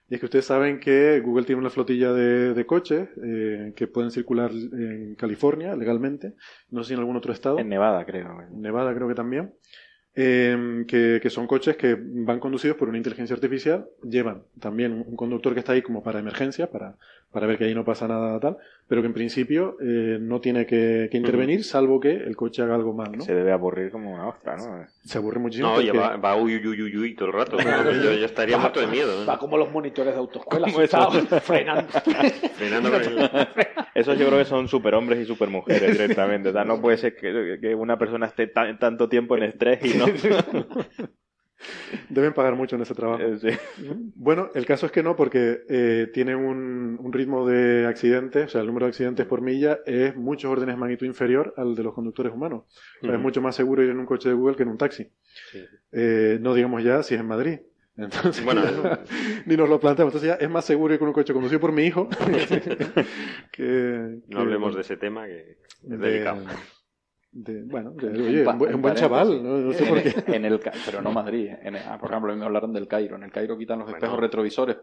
Y es que ustedes saben que Google tiene una flotilla de, de coches eh, que pueden circular en California legalmente, no sé si en algún otro estado. En Nevada, creo. Nevada creo que también, eh, que, que son coches que van conducidos por una inteligencia artificial, llevan también un conductor que está ahí como para emergencia, para, para ver que ahí no pasa nada tal, pero que en principio eh, no tiene que, que intervenir salvo que el coche haga algo mal, ¿no? Se debe aburrir como una ostra, ¿no? Se aburre muchísimo. No, porque- oye, va, va uy, uy, uy, uy, uy todo el rato. yo, yo estaría muerto de miedo. ¿eh? Va como los monitores de autoescuela, frenando. Frenando con el- Esos yo creo que son superhombres y supermujeres directamente. O sea, no puede ser que, que una persona esté tan- tanto tiempo en estrés y no. Deben pagar mucho en ese trabajo. Eh, sí. Bueno, el caso es que no, porque eh, tiene un, un ritmo de accidentes, o sea, el número de accidentes por milla es muchos órdenes de magnitud inferior al de los conductores humanos. O sea, Es mucho más seguro ir en un coche de Google que en un taxi. Sí. Eh, no digamos ya si es en Madrid. Entonces, Bueno, ni nos lo planteamos. Entonces ya es más seguro ir con un coche conducido por mi hijo que, No hablemos de ese tema que es de- delicado. De- bueno, de- oye, un, buen- chaval, paréntesis. no, no sé por qué. En, en el, pero no Madrid. en el- ah, por ejemplo, a mí me hablaron del Cairo. En el Cairo quitan los Bueno. espejos retrovisores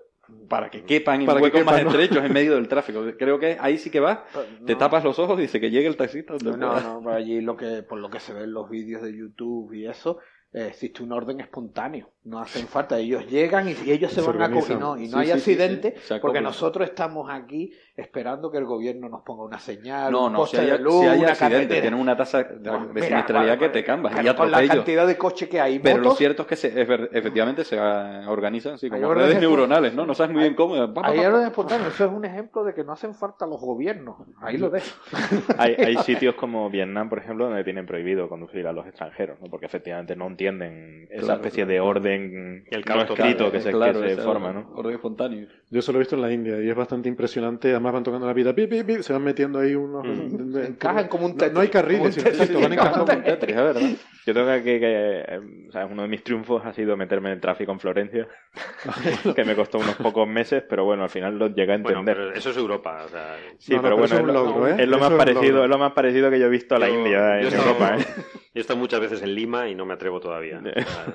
para que quepan en Para que huecos más estrechos en medio del tráfico. Creo que ahí sí que vas, te No. tapas los ojos y dice que llegue el taxista. donde No, no, por allí lo que, por lo que se ve en los vídeos de YouTube y eso, eh, existe un orden espontáneo. No hacen falta. Ellos llegan y, y ellos se, Se van a y no, y no Sí, hay sí, accidente sí. Porque nosotros estamos aquí esperando que el gobierno nos ponga una señal, No, un no, si poste hay, de luz, si hay una accidentes, carretera. tienen una tasa de, Pues de siniestralidad que te cambas. Y con la cantidad de coches que hay, Pero lo motos, cierto es que se- efectivamente se organizan así, como redes de- neuronales, ¿no? No sabes muy bien cómo. Ahí lo. Eso es un ejemplo de que no hacen falta los gobiernos. Ahí lo dejo. Hay, hay sitios como Vietnam, por ejemplo, donde tienen prohibido conducir a los extranjeros, ¿no? porque efectivamente no entienden esa Claro, especie claro. de orden El no total, escrito que se, que Claro, se forma. orden- ¿no? Orden espontáneo. Yo eso lo he visto en la India y es bastante impresionante. Además van tocando la pip, se van metiendo ahí unos... Mm. Encajan como un no, Tetris, no hay carriles, van encajan encajando. como un Tetris, es verdad. Yo tengo que, que- eh, o sea, uno de mis triunfos ha sido meterme en el tráfico en Florencia, que me costó unos pocos meses, pero bueno, al final lo llegué a Bueno, entender. pero eso es Europa. O sea, Sí, No, no, pero pero bueno, eso es logro, ¿eh? es lo Eso más parecido, es lo más parecido que yo he visto a la Yo- India yo en Europa. ¿eh? Yo he estado muchas veces en Lima y no me atrevo todavía. O sea,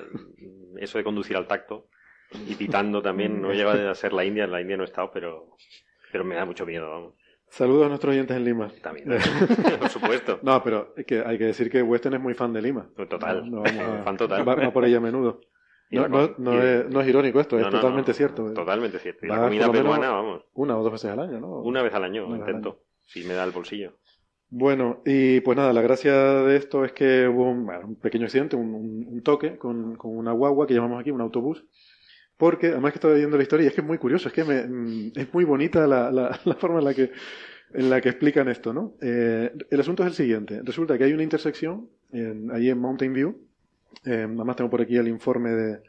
eso de conducir al tacto y pitando también, no llega a ser la India, en la India no he estado, pero, pero me da mucho miedo, vamos. Saludos a nuestros oyentes en Lima. También, por supuesto. No, pero es que hay que decir que Western es muy fan de Lima. Total. No, vamos a- Fan total. Va, va por ella a menudo. No, no, es, no es irónico esto, es totalmente cierto. Totalmente cierto. Y la comida peruana, vamos, Una o dos veces al año, ¿no? una vez al año Una al intento. Si me da el bolsillo. Bueno, y pues nada, la gracia de esto es que hubo un, bueno, un pequeño accidente, un, un- un toque con, con una guagua que llamamos aquí un autobús, porque además que estaba viendo la historia y es que es muy curioso, es que me- mm, es muy bonita la, la- la forma en la que, en la que explican esto, ¿no? Eh, el asunto es el siguiente, resulta que hay una intersección en- ahí en Mountain View, eh, además tengo por aquí el informe de,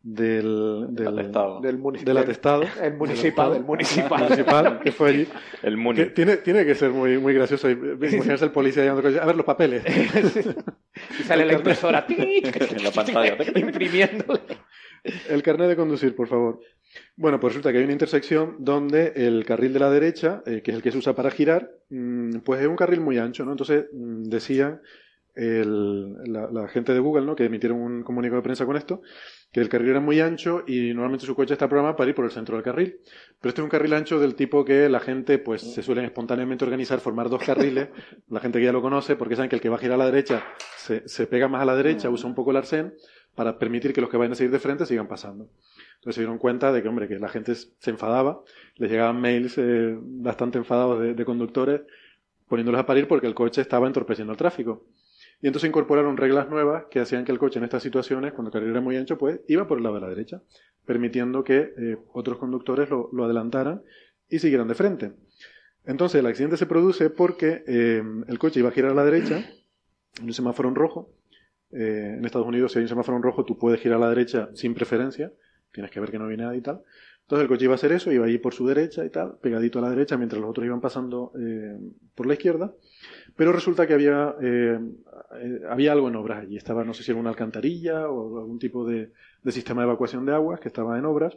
del, del, Atestado. Del del atestado. El municipal, Del el municipal. municipal, que fue allí. El Que tiene, tiene que ser muy, muy gracioso. y- Imaginarse el policía llamando A ver los papeles. Y sale la impresora En la pantalla. imprimiéndole. El carnet de conducir, por favor. Bueno, pues resulta que hay una intersección donde el carril de la derecha, eh, que es el que se usa para girar, mm, pues es un carril muy ancho, ¿no? Entonces mm, decían el- la, la gente de Google, ¿no? Que emitieron un comunicado de prensa con esto, que el carril era muy ancho y normalmente su coche está programado para ir por el centro del carril. Pero este es un carril ancho del tipo que la gente, pues, se suelen espontáneamente organizar, formar dos carriles. La gente que ya lo conoce, porque saben que el que va a girar a la derecha se, se pega más a la derecha, usa un poco el arcén para permitir que los que vayan a seguir de frente sigan pasando. Entonces se dieron cuenta de que, hombre, que la gente se enfadaba, les llegaban mails eh, bastante enfadados de, conductores poniéndolos a parir porque el coche estaba entorpeciendo el tráfico. Y entonces incorporaron reglas nuevas que hacían que el coche en estas situaciones, cuando el carril era muy ancho, pues iba por el lado de la derecha, permitiendo que eh, otros conductores lo, lo adelantaran y siguieran de frente. Entonces el accidente se produce porque eh, el coche iba a girar a la derecha, en un semáforo en rojo. Eh, en Estados Unidos, si hay un semáforo en rojo, tú puedes girar a la derecha sin preferencia, tienes que ver que no viene nadie y tal. Entonces el coche iba a hacer eso, iba a ir por su derecha y tal, pegadito a la derecha, mientras los otros iban pasando eh, por la izquierda. Pero resulta que había, eh, había algo en obras allí. Estaba, no sé si era una alcantarilla o algún tipo de, sistema de evacuación de aguas que estaba en obras.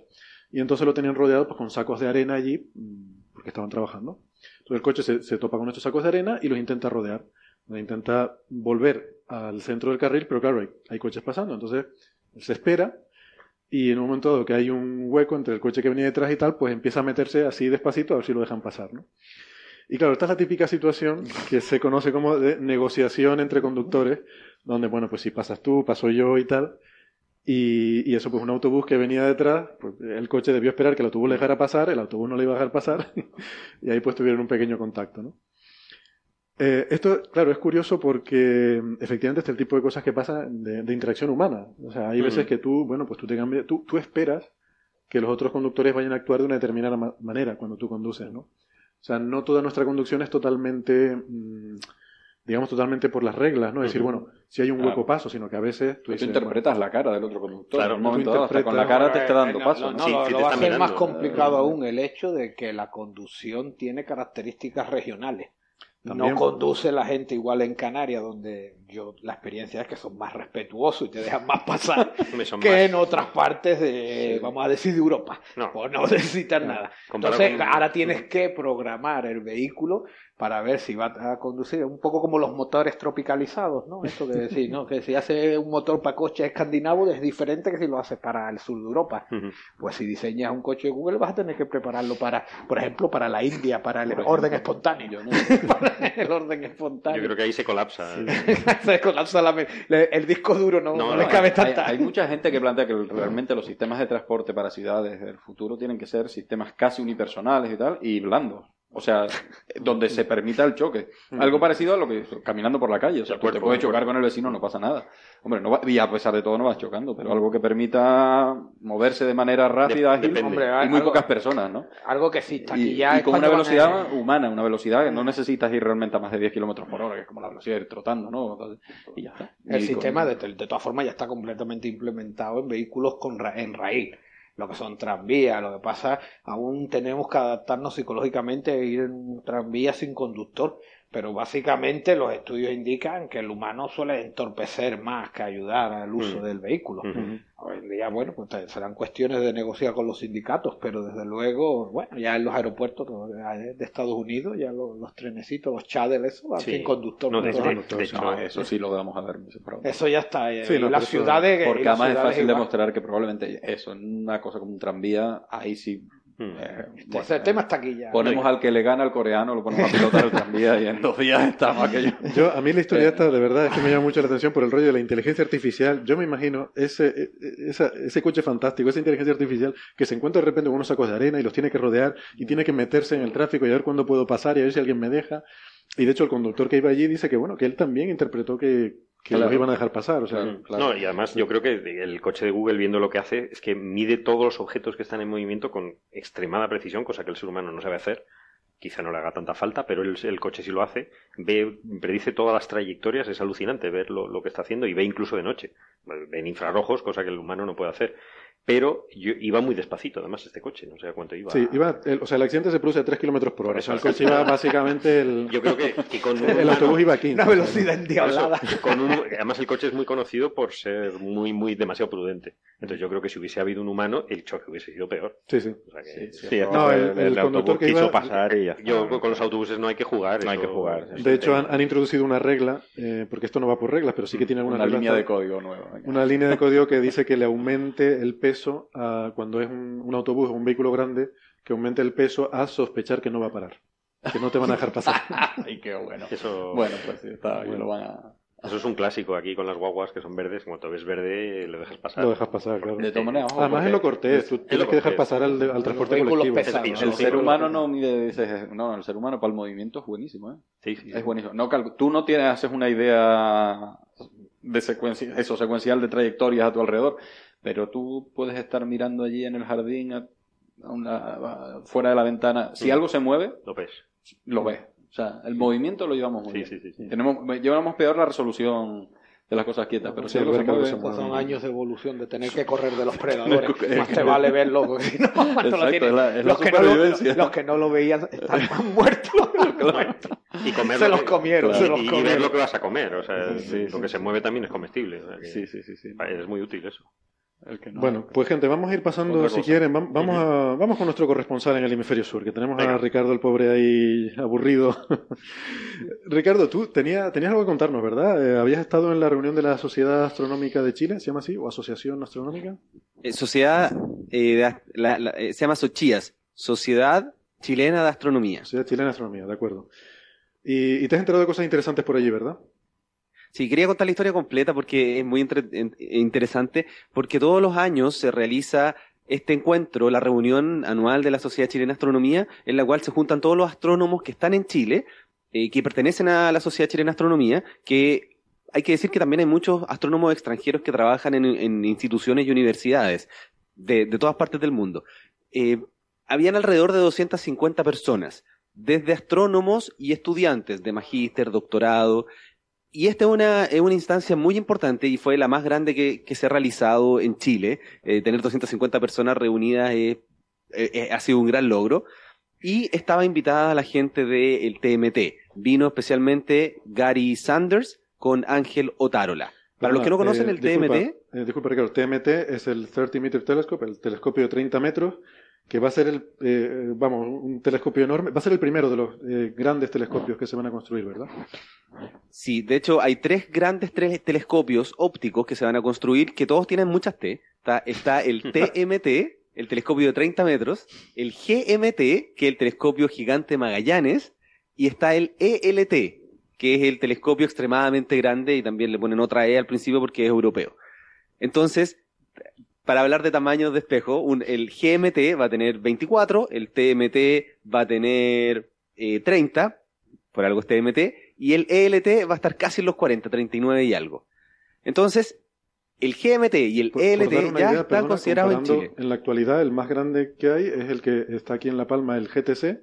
Y entonces lo tenían rodeado pues, con sacos de arena allí, mm, porque estaban trabajando. Entonces el coche se, se topa con estos sacos de arena y los intenta rodear. Intenta volver al centro del carril, pero claro, hay, hay coches pasando. Entonces se espera y en un momento dado que hay un hueco entre el coche que venía detrás y tal, pues empieza a meterse así despacito a ver si lo dejan pasar, ¿no? Y claro, esta es la típica situación que se conoce como de negociación entre conductores, donde, bueno, pues si pasas tú, paso yo y tal. Y, y eso, pues un autobús que venía detrás, pues el coche debió esperar que el autobús le dejara pasar, el autobús no le iba a dejar pasar, y ahí pues tuvieron un pequeño contacto, ¿no? Eh, esto, claro, es curioso porque mm, efectivamente este es el tipo de cosas que pasan de, de interacción humana. O sea, hay veces Mm. que tú, bueno, pues tú te cambias, tú, tú esperas que los otros conductores vayan a actuar de una determinada ma- manera cuando tú conduces, ¿no? O sea, no toda nuestra conducción es totalmente mm, digamos, totalmente por las reglas, ¿no? Es decir, bueno, si hay un hueco Claro. paso, sino que a veces tú Tú dices, interpretas la cara del otro conductor. Claro, en un momento dado, hasta con la cara te está dando No, paso. No, ¿no? Sí, lo, sí lo te va a está hacer más complicado aún el hecho de que la conducción tiene características regionales. También. No conduce la gente igual en Canarias, donde yo la experiencia es que son más respetuosos y te dejan más pasar que más- en otras partes de, vamos a decir, de Europa. No. Pues no necesitan nada. Comparado Entonces, con- ahora tienes que programar el vehículo para ver si va a conducir, un poco como los motores tropicalizados, ¿no? Esto que decir, ¿no? Que si hace un motor para coche escandinavo es diferente que si lo haces para el sur de Europa. Pues si diseñas un coche de Google vas a tener que prepararlo para, por ejemplo, para la India, para el orden espontáneo. no- para el orden espontáneo. Yo creo que ahí se colapsa. Se colapsa la el disco duro no, No, le cabe hay, tanta. hay mucha gente que plantea que realmente los sistemas de transporte para ciudades del futuro tienen que ser sistemas casi unipersonales y tal, y blandos. O sea, donde se permita el choque. Algo parecido a lo que caminando por la calle. O sea, tú te puedes chocar con el vecino, no pasa nada. Hombre, no va- y a pesar de todo no vas chocando, pero algo que permita moverse de manera rápida, ágil. Hombre, y muy algo- pocas personas, ¿no? Algo que aquí Y, ya y con una a- velocidad humana, una velocidad que no necesitas ir realmente a más de 10 kilómetros por hora, que es como la velocidad de ir trotando, ¿no? Y ya está. El Y sistema, con- de, de todas formas, ya está completamente implementado en vehículos con ra- en raíz, lo que son tranvías. Lo que pasa, aún tenemos que adaptarnos psicológicamente a ir en un tranvía sin conductor. Pero básicamente los estudios indican que el humano suele entorpecer más que ayudar al uso Mm. del vehículo. Ujú. Hoy en día, bueno, pues serán cuestiones de negociar con los sindicatos, pero desde luego, bueno, ya en los aeropuertos de Estados Unidos, ya los, los trenecitos, los chadel, eso van Sí. sin conductor. No, de, Todo. de- de hecho, No, eso sí lo vamos a ver. Eso ya está. eh, Sí, no, las ciudades. y Porque además es fácil igual. demostrar que probablemente eso, en una cosa como un tranvía, ahí sí. Mm. eh, Este- bueno, ese tema está aquí ya. ponemos al que le gana al coreano, lo ponemos a pilotar el tranvía y en dos días estamos aquello. Yo, a mí la historia esta, de verdad, es que me llama mucho la atención por el rollo de la inteligencia artificial. Yo me imagino ese, e- esa- ese coche fantástico, esa inteligencia artificial que se encuentra de repente con unos sacos de arena y los tiene que rodear y tiene que meterse en el tráfico y a ver cuándo puedo pasar y a ver si alguien me deja. Y de hecho el conductor que iba allí dice que bueno, que él también interpretó que, que Claro. los iban a dejar pasar. O sea, Claro. No, y además yo creo que el coche de Google viendo lo que hace es que mide todos los objetos que están en movimiento con extremada precisión, cosa que el ser humano no sabe hacer. Quizá no le haga tanta falta, pero el, el coche sí lo hace. Ve, predice todas las trayectorias, es alucinante ver lo, lo que está haciendo y ve incluso de noche. Ve en infrarrojos, cosa que el humano no puede hacer. Pero yo, iba muy despacito, además, este coche, no sé a cuánto iba. sí, iba, el- o sea, el accidente se produce a 3 kilómetros por hora. Por O sea, el eso. coche iba básicamente el, Yo creo que, que con un el humano- autobús iba a 15. Una velocidad endiablada. eso, con un- además el coche es muy conocido por ser muy, muy demasiado prudente. Entonces yo creo que si hubiese habido un humano, el choque hubiese sido peor. Sí, sí. O sea que- Sí, No, el- el, el autobús conductor que quiso iba- pasar y ya está. Yo con los autobuses no hay que jugar. No hay eso- que jugar. De hecho, han, han introducido una regla, eh, porque esto no va por reglas, pero sí que tiene alguna Una regla línea de código nueva. una línea de código que dice que le aumente el peso a, cuando es un, un autobús o un vehículo grande, que aumente el peso a sospechar que no va a parar, que no te van a dejar pasar. Ay, qué bueno. Eso, Bueno, pues sí, está, Bueno. lo van a... eso es un clásico aquí con las guaguas que son verdes. Cuando ves verde, lo dejas pasar. Lo dejas pasar, claro. De todas maneras, ojo, Además es lo cortés, tú tienes que dejar pasar al, al transporte colectivo. pesados, El eso ser humano no mide, no, el ser humano para el movimiento es buenísimo, ¿eh? Sí, sí, sí. Es buenísimo. No, tú no tienes, haces una idea de secuencia, eso, secuencial de trayectorias a tu alrededor, pero tú puedes estar mirando allí en el jardín, a- a una- a- fuera de la ventana. Si algo se mueve, Lo ves. lo ves. O sea, el movimiento lo llevamos muy Sí, bien. sí, sí, sí. Tenemos, llevamos peor la resolución de las cosas quietas, pero Sí, si algo se mueve, se mueve. Son años de evolución, de tener que correr de los predadores. Es Más que- te vale verlo, porque si no, Exacto, la los, que no lo, supervivencia. los que no lo veían están muertos. Y comer Se lo los que- comieron, y- se los y, comieron. ver lo que vas a comer. O sea, Sí, lo sí, que se mueve también es comestible. o sea que sí, sí, sí, sí. Es muy útil eso. El que no- Bueno, pues gente, vamos a ir pasando, si cosa. quieren, vam- vamos, a, vamos con nuestro corresponsal en el hemisferio sur, que tenemos a. Ricardo el pobre ahí aburrido. Ricardo, tú tenía, tenías algo que contarnos, ¿verdad? Eh, habías estado en la reunión de la Sociedad Astronómica de Chile, ¿se llama así? ¿O Asociación Astronómica? Eh, sociedad, eh, de la- la- eh, se llama SOCHIAS, Sociedad Chilena de Astronomía. Sociedad Chilena de Astronomía, de acuerdo. Y, y te has enterado de cosas interesantes por allí, ¿verdad? Sí, quería contar la historia completa porque es muy en- interesante, porque todos los años se realiza este encuentro, la reunión anual de la Sociedad Chilena de Astronomía, en la cual se juntan todos los astrónomos que están en Chile, eh, que pertenecen a la Sociedad Chilena de Astronomía, que hay que decir que también hay muchos astrónomos extranjeros que trabajan en, instituciones y universidades de, de todas partes del mundo. Eh, habían alrededor de 250 personas desde astrónomos y estudiantes de magíster, doctorado. Y esta es una, es una instancia muy importante y fue la más grande que, que se ha realizado en Chile. Eh, tener 250 personas reunidas es- eh, eh, ha sido un gran logro. Y estaba invitada la gente del TMT. Vino especialmente Gary Sanders con Ángel Otárola. Para los que no conocen Eh, el disculpa, TMT, eh, disculpa, Ricardo, TMT es el 30 Meter Telescope, el telescopio de 30 metros, que va a ser el, eh, vamos, un telescopio enorme, va a ser el primero de los eh, grandes telescopios que se van a construir, ¿verdad? Sí, de hecho hay tres grandes tres telescopios ópticos que se van a construir, que todos tienen muchas T. Está, está el TMT, el telescopio de 30 metros, el GMT, que es el telescopio gigante Magallanes, y está el ELT, que es el telescopio extremadamente grande y también le ponen otra E al principio porque es europeo. Entonces, para hablar de tamaños de espejo, un- el GMT va a tener 24, el TMT va a tener eh, 30, por algo es TMT, y el ELT va a estar casi en los 40, 39 y algo. Entonces, el GMT y el Por- ELT ya idea, están considerados en Chile. En la actualidad, el más grande que hay es el que está aquí en La Palma, el GTC,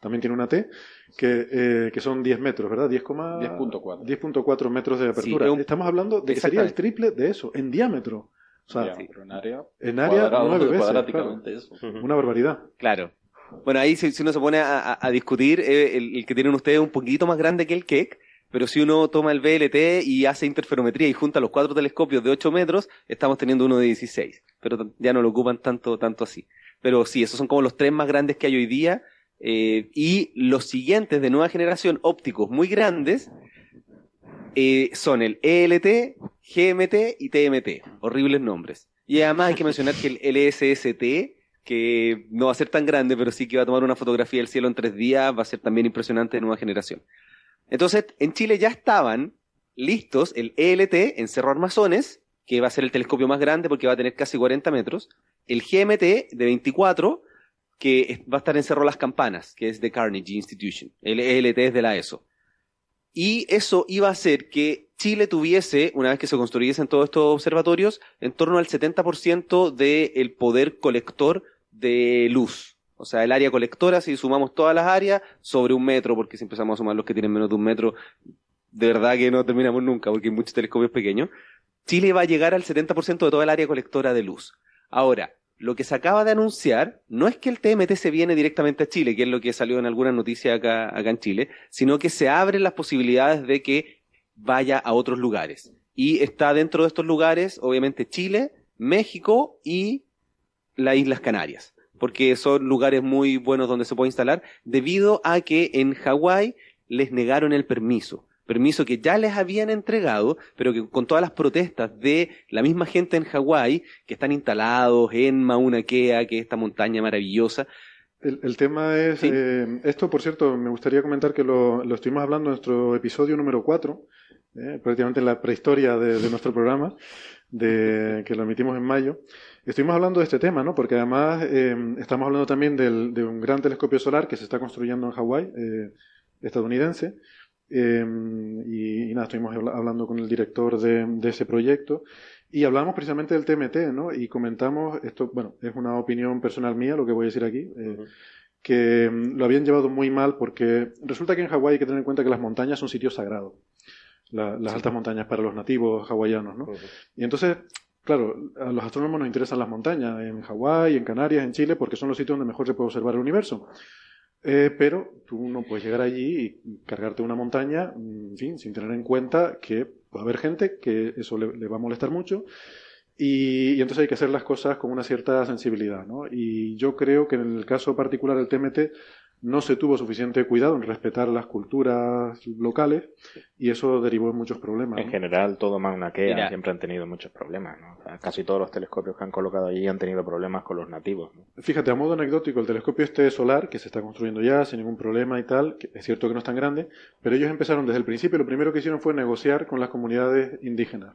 también tiene una T, que, eh, que son 10 metros, ¿verdad? 10, 10.4. 10.4 metros de apertura. un- Estamos hablando de que sería el triple de eso, en diámetro. O sea, pero en área, en área cuadrado, nueve veces. cuadráticamente eso. Una barbaridad. Claro. Bueno, ahí si, si uno se pone a, a- a discutir, eh, el, el que tienen ustedes es un poquito más grande que el Keck, pero si uno toma el VLT y hace interferometría y junta los cuatro telescopios de 8 metros, estamos teniendo uno de 16. Pero ya no lo ocupan tanto, tanto así. Pero sí, esos son como los tres más grandes que hay hoy día. eh, y los siguientes de nueva generación ópticos muy grandes eh, son el ELT, GMT y TMT. Horribles nombres. Y además hay que mencionar que el LSST, que no va a ser tan grande, pero sí que va a tomar una fotografía del cielo en tres días, va a ser también impresionante de nueva generación. Entonces, en Chile ya estaban listos el ELT en Cerro Armazones, que va a ser el telescopio más grande porque va a tener casi 40 metros, el GMT de 24, que va a estar en Cerro Las Campanas, que es de Carnegie Institution, el ELT es de la ESO. Y eso iba a hacer que Chile tuviese, una vez que se construyesen todos estos observatorios, en torno al 70% del poder colector de luz. O sea, el área colectora, si sumamos todas las áreas, sobre un metro, porque si empezamos a sumar los que tienen menos de un metro, de verdad que no terminamos nunca, porque hay muchos telescopios pequeños. Chile va a llegar al 70% de toda el área colectora de luz. Ahora, lo que se acaba de anunciar no es que el TMT se viene directamente a Chile, que es lo que salió en algunas noticias acá, acá en Chile, sino que se abren las posibilidades de que vaya a otros lugares. Y está dentro de estos lugares, obviamente, Chile, México y las Islas Canarias, porque son lugares muy buenos donde se puede instalar, debido a que en Hawái les negaron el permiso. Permiso que ya les habían entregado, pero que con todas las protestas de la misma gente en Hawái, que están instalados en Mauna Kea, que es esta montaña maravillosa, El, el tema es, Sí. eh, esto por cierto, me gustaría comentar que lo, lo estuvimos hablando en nuestro episodio número 4, eh, prácticamente en la prehistoria de, de nuestro programa, de, que lo emitimos en mayo. Estuvimos hablando de este tema, ¿no? Porque además eh, estamos hablando también del- de un gran telescopio solar que se está construyendo en Hawái, estadounidense. Eh, y, y nada, estuvimos habla- hablando con el director de, de ese proyecto y hablamos precisamente del TMT, ¿no? Y comentamos, esto, bueno, es una opinión personal mía lo que voy a decir aquí, eh, que mm, lo habían llevado muy mal porque resulta que en Hawái hay que tener en cuenta que las montañas son sitios sagrados, La- las altas montañas para los nativos hawaianos, ¿no? Y entonces, claro, a los astrónomos nos interesan las montañas en Hawái, en Canarias, en Chile, porque son los sitios donde mejor se puede observar el universo. Eh, pero tú no puedes llegar allí y cargarte una montaña, mm, en fin, sin tener en cuenta que va a haber gente que eso le, va a molestar mucho y, y entonces hay que hacer las cosas con una cierta sensibilidad, ¿no? Y yo creo que en el caso particular del TMT no se tuvo suficiente cuidado en respetar las culturas locales y eso derivó en muchos problemas. En ¿no? general, todo Mauna Kea Mira. siempre han tenido muchos problemas, ¿no? O sea, casi todos los telescopios que han colocado allí han tenido problemas con los nativos, ¿no? Fíjate, a modo anecdótico, el telescopio este solar, que se está construyendo ya sin ningún problema y tal, que es cierto que no es tan grande, pero ellos empezaron desde el principio, lo primero que hicieron fue negociar con las comunidades indígenas.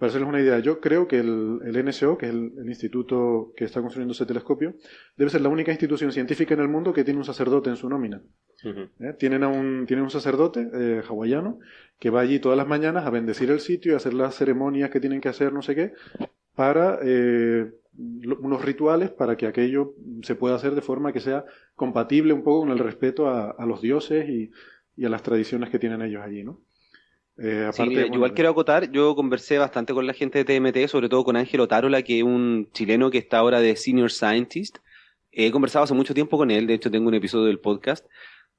Para hacerles una idea, yo creo que el, el NSO, que es el, el instituto que está construyendo ese telescopio, debe ser la única institución científica en el mundo que tiene un sacerdote en su nómina. ¿eh? Tienen, a un, tienen un sacerdote eh, hawaiano que va allí todas las mañanas a bendecir el sitio y a hacer las ceremonias que tienen que hacer, no sé qué, para eh, unos rituales para que aquello se pueda hacer de forma que sea compatible un poco con el respeto a, a los dioses y, y a las tradiciones que tienen ellos allí, ¿no? Eh, Sí, mira, bueno, igual quiero acotar, yo conversé bastante con la gente de TMT, sobre todo con Ángel Otárola, que es un chileno que está ahora de Senior Scientist. He conversado hace mucho tiempo con él, de hecho tengo un episodio del podcast.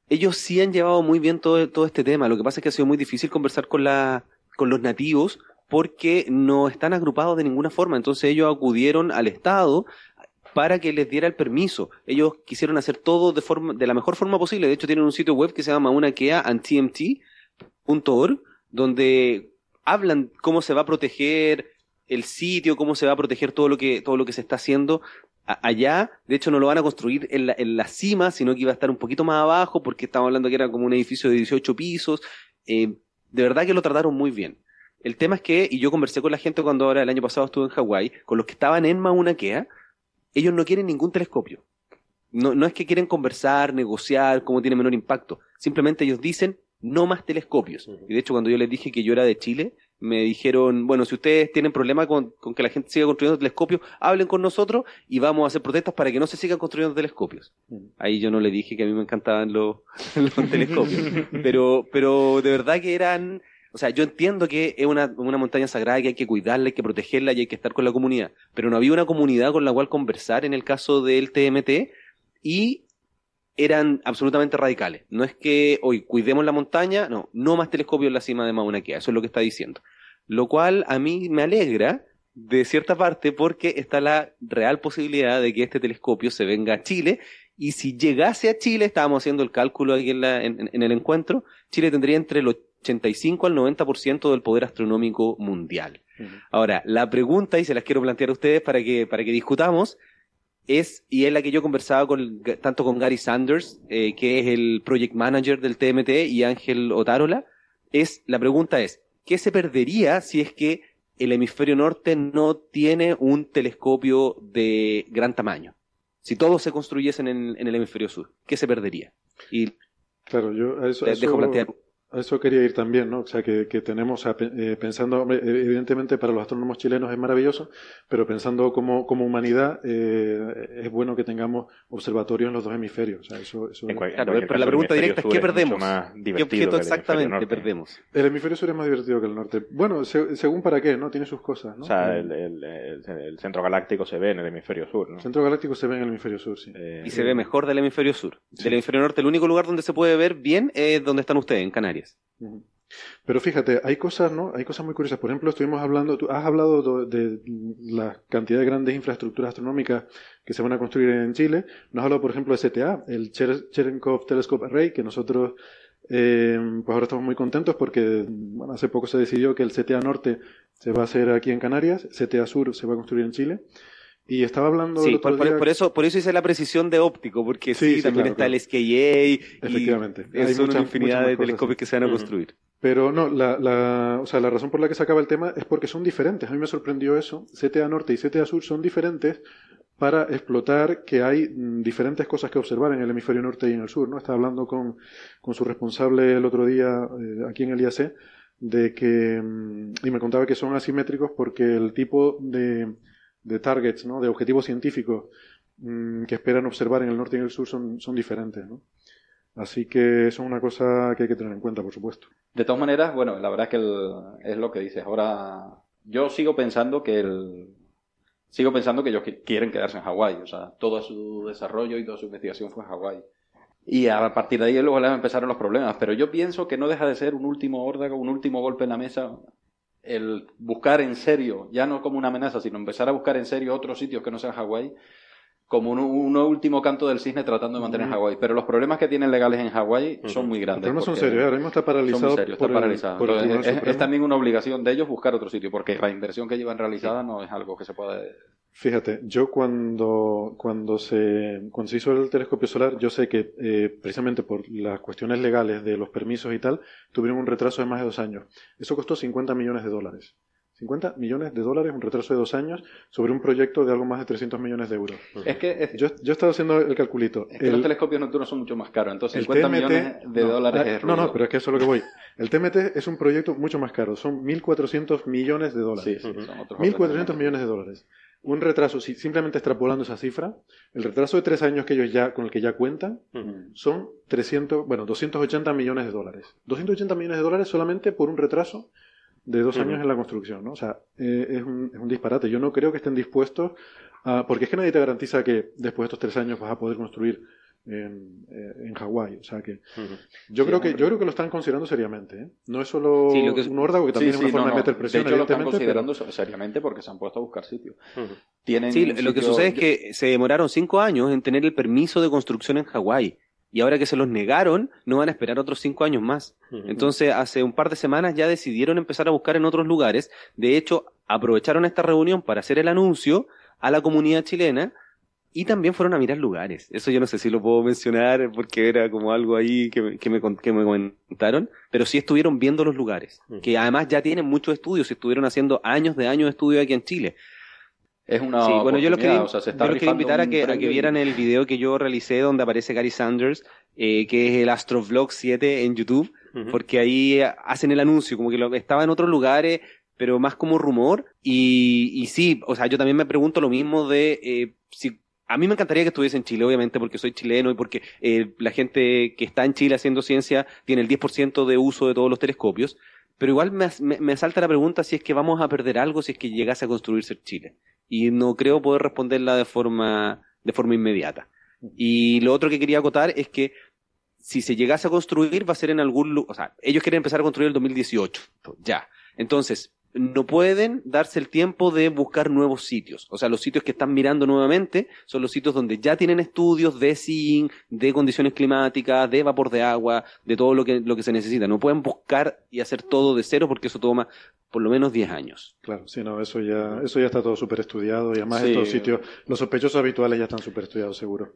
Ellos sí han llevado muy bien todo, todo este tema, lo que pasa es que ha sido muy difícil conversar con, la, con los nativos porque no están agrupados de ninguna forma, entonces ellos acudieron al Estado para que les diera el permiso. Ellos quisieron hacer todo de, forma, de la mejor forma posible, de hecho tienen un sitio web que se llama unakea.tmt.org donde hablan cómo se va a proteger el sitio, cómo se va a proteger todo lo que, todo lo que se está haciendo allá. De hecho, no lo van a construir en la, en la cima, sino que iba a estar un poquito más abajo, porque estamos hablando que era como un edificio de 18 pisos. Eh, de verdad que lo trataron muy bien. El tema es que, y yo conversé con la gente cuando ahora el año pasado estuve en Hawái, con los que estaban en Mauna Kea, ellos no quieren ningún telescopio. No, no es que quieren conversar, negociar, cómo tiene menor impacto. Simplemente ellos dicen, no más telescopios. Y de hecho, cuando yo les dije que yo era de Chile, me dijeron, bueno, si ustedes tienen problema con, con que la gente siga construyendo telescopios, hablen con nosotros y vamos a hacer protestas para que no se sigan construyendo telescopios. Ahí yo no le dije que a mí me encantaban los, los telescopios. Pero, pero de verdad que eran, o sea, yo entiendo que es una, una montaña sagrada que hay que cuidarla, hay que protegerla y hay que estar con la comunidad. Pero no había una comunidad con la cual conversar en el caso del TMT y eran absolutamente radicales. No es que hoy cuidemos la montaña, no, no más telescopios en la cima de Mauna Kea, eso es lo que está diciendo. Lo cual a mí me alegra de cierta parte porque está la real posibilidad de que este telescopio se venga a Chile y si llegase a Chile, estábamos haciendo el cálculo aquí en, la- en- en el encuentro, Chile tendría entre el 85 al 90% del poder astronómico mundial. Ahora, la pregunta, y se las quiero plantear a ustedes para que, para que discutamos, es, y es la que yo conversaba con, tanto con Gary Sanders, eh, que es el project manager del TMT, y Ángel Otárola, es, la pregunta es, ¿qué se perdería si es que el hemisferio norte no tiene un telescopio de gran tamaño? Si todos se construyesen en, en el hemisferio sur, ¿qué se perdería? Y Claro, yo a eso, dejo eso- plantear. A eso quería ir también, ¿no? O sea, que, que tenemos, a eh, pensando, hombre, evidentemente para los astrónomos chilenos es maravilloso, pero pensando como, como humanidad, eh, es bueno que tengamos observatorios en los dos hemisferios. O sea, eso, eso- cual- Claro, pero la pregunta hemisferio directa es, sur ¿qué perdemos? ¿Qué objeto exactamente perdemos? El hemisferio sur es más divertido que el norte. Bueno, se- según para qué, ¿no? Tiene sus cosas, ¿no? O sea, el, el- el- el centro galáctico se ve en el hemisferio sur, ¿no? el centro galáctico se ve en el hemisferio sur, sí. Eh, Y se ve mejor del hemisferio sur. Sí. Del hemisferio norte, el único lugar donde se puede ver bien es donde están ustedes, en Canarias. Pero fíjate, hay cosas, ¿no? Hay cosas muy curiosas. Por ejemplo, estuvimos hablando, tú has hablado do- de, la cantidad de grandes infraestructuras astronómicas que se van a construir en Chile. Nos has hablado, por ejemplo, de CTA, el Cher- Cherenkov Telescope Array, que nosotros, eh, pues ahora estamos muy contentos porque, bueno, hace poco se decidió que el CTA Norte se va a hacer aquí en Canarias, CTA Sur se va a construir en Chile. Y estaba hablando Sí, por, por- día- por eso, por eso hice la precisión de óptico, porque Sí, sí, sí, también claro, está claro. el SKA y Efectivamente. Hay son muchas- una infinidad muchas de cosas, telescopios que se van a construir. Pero no, la, la, o sea, la razón por la que se acaba el tema es porque son diferentes. A mí me sorprendió eso. CTA Norte y CTA Sur son diferentes para explotar que hay mm, diferentes cosas que observar en el hemisferio norte y en el sur. ¿no? Estaba hablando con, con su responsable el otro día eh, aquí en el IAC de que, mm, y me contaba que son asimétricos porque el tipo de, de targets, ¿no? de objetivos científicos mm, que esperan observar en el norte y en el sur son, son diferentes. ¿no? Así que eso es una cosa que hay que tener en cuenta, por supuesto. De todas maneras, bueno, la verdad es que el- es lo que dices. Ahora, yo sigo pensando que el, sigo pensando que ellos qui- quieren quedarse en Hawái. O sea, todo su desarrollo y toda su investigación fue en Hawái. Y a partir de ahí luego empezaron los problemas. Pero yo pienso que no deja de ser un último órdago, un último golpe en la mesa. El buscar en serio, ya no como una amenaza, sino empezar a buscar en serio otros sitios que no sean Hawái, como un, un último canto del cisne tratando de mantener Ujú. Hawái. Pero los problemas que tienen legales en Hawái son muy Los grandes. problemas son porque- serios. ¿eh? Ahora mismo está son paralizado. serios, por está el- paralizado. por el Entonces, Tribunal es, también una obligación de ellos buscar otro sitio, porque la inversión que llevan realizada no es algo que se pueda... Fíjate, yo cuando, cuando, se, cuando se hizo el telescopio solar, yo sé que eh, precisamente por las cuestiones legales de los permisos y tal, tuvieron un retraso de más de dos años. Eso costó 50 millones de dólares. 50 millones de dólares, un retraso de dos años, sobre un proyecto de algo más de 300 millones de euros. Es que, es, Yo, yo he estado haciendo el calculito. es que El- los telescopios nocturnos son mucho más caros, entonces el 50 TMT millones de no, dólares es No, no, pero es que eso es lo que voy. El TMT es un proyecto mucho más caro, son 1.400 millones de Sí, dólares. sí, son otros 1.400 órdenes. millones de dólares. un retraso, si simplemente extrapolando esa cifra, el retraso de tres años que ellos ya, con el que ya cuentan, son 300, bueno, 280 millones de dólares. 280 millones de dólares solamente por un retraso de dos años en la construcción, ¿no? O sea, eh, es, un, es un disparate. Yo no creo que estén dispuestos a... Porque es que nadie te garantiza que después de estos tres años vas a poder construir en, eh, en Hawái. O sea que yo Sí, creo que yo creo que lo están considerando seriamente. ¿eh? No es solo Sí, un órdago que también Sí, es una sí, forma no, de meter presión, de hecho, lo están pero- considerando seriamente porque se han puesto a buscar sitios. Ujú. Tienen Sí, lo que sitio- sucede es que se demoraron cinco años en tener el permiso de construcción en Hawái. Y ahora que se los negaron, no van a esperar otros cinco años más. Entonces, hace un par de semanas ya decidieron empezar a buscar en otros lugares. De hecho, aprovecharon esta reunión para hacer el anuncio a la comunidad chilena y también fueron a mirar lugares. Eso yo no sé si lo puedo mencionar porque era como algo ahí que, me- que, me, que me comentaron, pero sí estuvieron viendo los lugares, que además ya tienen muchos estudios, y estuvieron haciendo años de años de estudio aquí en Chile. Es una Sí, bueno, yo los quería, o sea, se está yo los quería invitar a que, a vieran el video que yo realicé donde aparece Gary Sanders, eh, que es el Astrovlog 7 en YouTube, porque ahí hacen el anuncio, como que lo, estaba en otros lugares, pero más como rumor. Y, y sí, o sea, yo también me pregunto lo mismo de eh, si. A mí me encantaría que estuviese en Chile, obviamente, porque soy chileno y porque eh, la gente que está en Chile haciendo ciencia tiene el 10% de uso de todos los telescopios. Pero igual me, me, me salta la pregunta si es que vamos a perder algo si es que llegase a construirse Chile. Y no creo poder responderla de forma, de forma inmediata. Y lo otro que quería acotar es que si se llegase a construir va a ser en algún lugar, o sea, ellos quieren empezar a construir el 2018, ya. Entonces, no pueden darse el tiempo de buscar nuevos sitios. O sea, los sitios que están mirando nuevamente son los sitios donde ya tienen estudios de zinc, de condiciones climáticas, de vapor de agua, de todo lo que, lo que se necesita. No pueden buscar y hacer todo de cero porque eso toma por lo menos 10 años. Claro, sí, no, eso ya, eso ya está todo súper estudiado y además Sí. estos sitios, los sospechosos habituales ya están súper estudiados, seguro.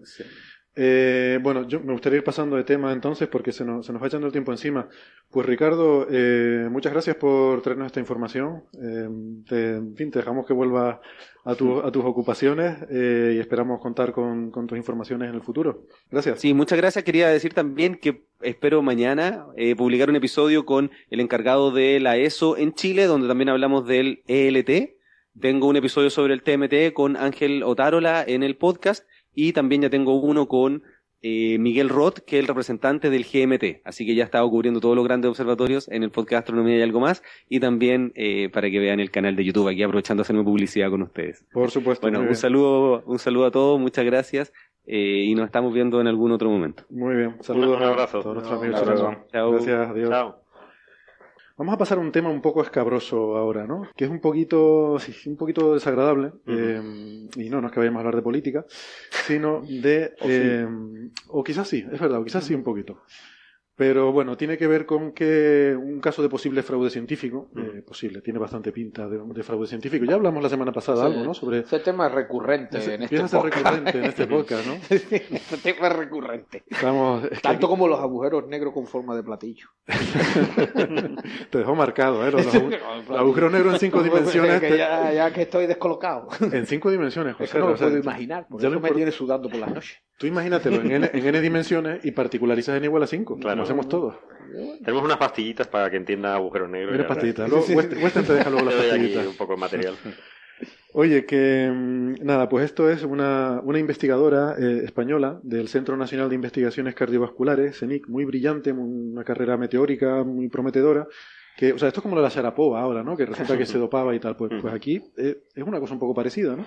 Eh, bueno, yo me gustaría ir pasando de tema entonces porque se nos, se nos va echando el tiempo encima. Pues Ricardo, eh, muchas gracias por traernos esta información. Eh, te, en fin, dejamos que vuelvas a, tu- a tus ocupaciones eh, y esperamos contar con, con tus informaciones en el futuro. Gracias. Sí, muchas gracias. Quería decir también que espero mañana eh, publicar un episodio con el encargado de la ESO en Chile, donde también hablamos del ELT. Tengo un episodio sobre el TMT con Ángel Otárola en el podcast y también ya tengo uno con eh, Miguel Roth, que es el representante del GMT. Así que ya he estado cubriendo todos los grandes observatorios en el podcast Astronomía y algo más y también eh, para que vean el canal de YouTube aquí aprovechando de hacerme publicidad con ustedes. Por supuesto. Bueno, un saludo, un saludo a todos, muchas gracias eh, y nos estamos viendo en algún otro momento. Muy bien. Saludos Un abrazo. a todos nuestros amigos abrazo. chilenos. Chao. Gracias, adiós. Chao. Vamos a pasar a un tema un poco escabroso ahora, ¿no? Que es un poquito, sí, un poquito desagradable. eh, y no, no es que vayamos a hablar de política, sino de... O sí. eh, o quizás sí, es verdad, o quizás sí un poquito. Pero bueno, tiene que ver con que un caso de posible fraude científico, eh, posible, tiene bastante pinta de, de fraude científico. Ya hablamos la semana pasada Sí. algo, ¿no? Sobre... Ese tema es recurrente en este podcast. recurrente en este podcast, ¿no? Este tema es recurrente. Estamos, es que Tanto como los agujeros negros con forma de platillo. te dejó marcado, ¿eh? Los, agu- los agujeros negros en cinco dimensiones. Que ya, ya que estoy descolocado. En cinco dimensiones, Es José. que no lo o sea, puedo imaginar. Por ya eso me tiene sudando por las noches. Tú imagínatelo en n, en n dimensiones y particularizas n igual a 5, Claro. como hacemos todos. Tenemos unas pastillitas para que entienda agujeros negros. Ya, pastillitas. Luego, West- Western te deja luego las pastillitas. un poco de material. Oye, que mm, nada, pues esto es una, una investigadora eh, española del Centro Nacional de Investigaciones Cardiovasculares, CENIC, muy brillante, muy- una carrera meteórica muy prometedora. Que, o sea, esto es como lo de la Sharapova ahora, ¿no? Que resulta que se dopaba y tal. Pues, pues aquí eh, es una cosa un poco parecida, ¿no?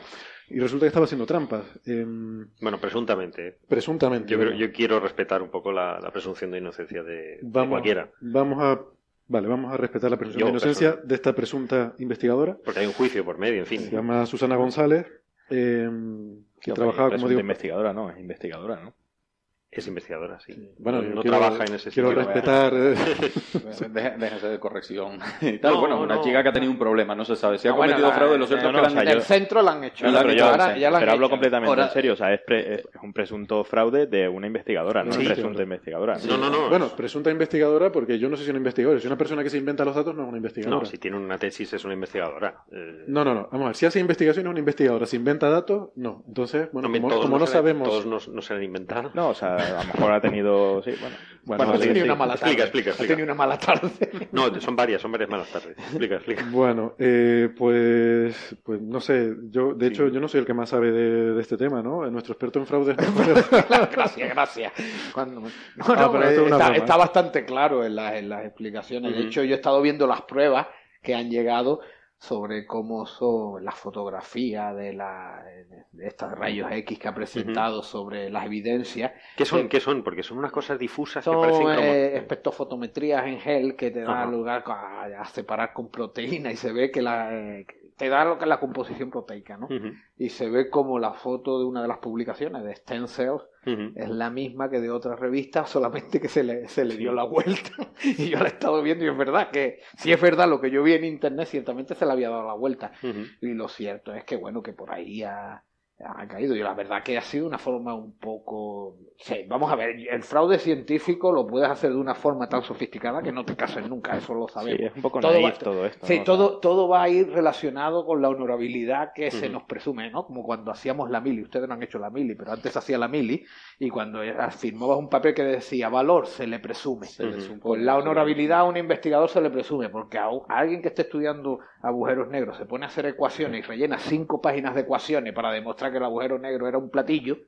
Y resulta que estaba haciendo trampas. em, Bueno, presuntamente. ¿eh? presuntamente. Yo, creo- yo quiero respetar un poco la, la presunción de inocencia de, cualquiera. Vamos a, vale, vamos a respetar la presunción Yo, de inocencia persona. de esta presunta investigadora. Porque hay un juicio por medio, en fin. Se llama Susana González, em, que trabajaba, como digo, investigadora, no, es investigadora, ¿no? Es investigadora, sí. Bueno, no yo no quiero- trabaja en ese quiero sitio. respetar. eh, Deje- Déjese de corrección y tal. No, bueno, una no. chica que ha tenido un problema, no se sabe. Si ha bueno, cometido la- fraude, lo cierto que o sea, En yo- el centro la han hecho. No, la han pero hecho, yo- ahora ya la han pero hablo hecho. completamente Ahora- en serio. O sea, es, pre- es un presunto fraude de una investigadora, no Sí, presunta investigadora. No, no, no. bueno, presunta investigadora, porque yo no sé si es una investigadora. Si una persona que se inventa los datos no es una investigadora. No, si tiene una tesis es una investigadora. Eh, no, no, no. Vamos a ver, si hace investigación es una investigadora. Si inventa datos, no. Entonces, bueno, como, no sabemos. Todos no, no se han inventado. No, o sea, a lo mejor ha tenido, sí, bueno. Bueno, tenido sí. una mala tarde. Explica, explica, Ha explica. tenido una mala tarde. No, son varias, son varias malas tardes. Explica, explica. Bueno, eh, pues, pues no sé, yo de hecho yo no soy el que más sabe de, de este tema, ¿no? Nuestro experto en fraudes. gracias, gracias. Cuando- No, Ah, pero eh, es está, ¿eh? bastante claro en, las- en las explicaciones. De hecho, yo he estado viendo las pruebas que han llegado sobre cómo son las fotografías de, la, de estos rayos X que ha presentado sobre las evidencias. ¿Qué son? Sí. ¿Qué son? Porque son unas cosas difusas que Son parecen como... eh, espectrofotometrías en gel que te dan lugar a, a separar con proteína y se ve que la, eh, te da lo que es la composición proteica, ¿no? Y se ve como la foto de una de las publicaciones de Stem Cells es la misma que de otra revista, solamente que se le, se le dio la vuelta. Y yo la he estado viendo y es verdad que, si es verdad lo que yo vi en internet, ciertamente se le había dado la vuelta. Y lo cierto es que, bueno, que por ahí ha, ha caído. Y la verdad que ha sido una forma un poco... Sí, vamos a ver, el fraude científico lo puedes hacer de una forma tan sofisticada que no te cases nunca, eso lo Sí, sabemos. es un poco Todo va- todo esto. Sí, ¿no? todo, todo va a ir relacionado con la honorabilidad que se nos presume, ¿no? Como cuando hacíamos la mili, ustedes no han hecho la mili, pero antes hacía la mili y cuando firmabas un papel que decía valor, se le presume. Se Pues la honorabilidad a un investigador se le presume, porque a alguien que esté estudiando agujeros negros se pone a hacer ecuaciones y rellena cinco páginas de ecuaciones para demostrar que el agujero negro era un platillo,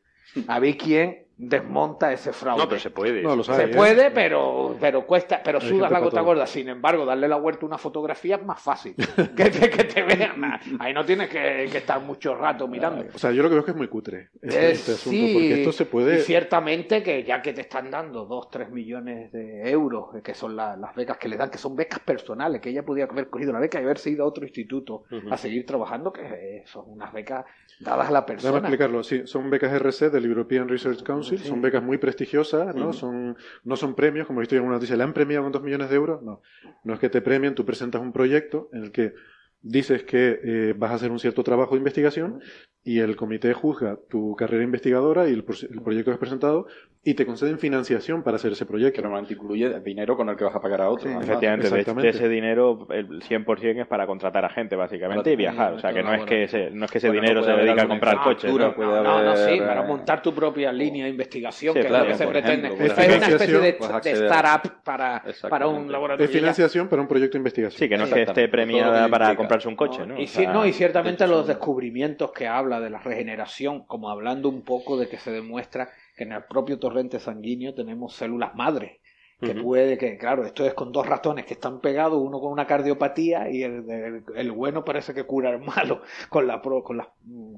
a ver quién desmonta ese fraude. No, pero se puede. No, lo Se sabe, ¿eh? puede, pero, pero cuesta, pero Hay sudas la gota todo. gorda. Sin embargo, darle la vuelta a una fotografía es más fácil. que, te, que te vean. Ahí no tienes que, que estar mucho rato mirando. O sea, yo lo que veo es que es muy cutre este, Eh, este asunto, sí, porque esto se y puede... ciertamente que ya que te están dando 2, 3 millones de euros, que son la- las becas que le dan, que son becas personales, que ella podía haber cogido la beca y haberse ido a otro instituto a seguir trabajando, que son unas becas dadas a la Déjame persona. explicarlo, sí, son becas RC del European Research Council, Sí. son becas muy prestigiosas, ¿no? Son, no son premios, como he visto en alguna noticia, ¿le han premiado con dos millones de euros? No, no es que te premien, tú presentas un proyecto en el que dices que eh, vas a hacer un cierto trabajo de investigación y el comité juzga tu carrera investigadora y el, el proyecto que has presentado y te conceden financiación para hacer ese Que proyecto. normalmente incluye dinero con el que vas a pagar a otro. Sí. Efectivamente, de, Exactamente. de ese dinero el 100% es para contratar a gente, básicamente, y viajar. O sea, que no es que ese, no es que ese Bueno, dinero se dedica a comprar Ah, coches. ¿no? puede No, no, no, sí, eh, para montar tu propia línea de investigación, Sí, que claro, es lo que se pretende. ejemplo, es una especie de, de startup para, para un laboratorio. Es financiación para un proyecto de investigación. Sí, que no es que esté premiada para comprarse un coche, ¿no? Y, sea, no, y ciertamente de hecho, los descubrimientos que habla de la regeneración, como hablando un poco de que se demuestra que en el propio torrente sanguíneo tenemos células madres, que puede que, claro, esto es con dos ratones que están pegados, uno con una cardiopatía y el, el- el bueno parece que cura al malo con, la, con, las,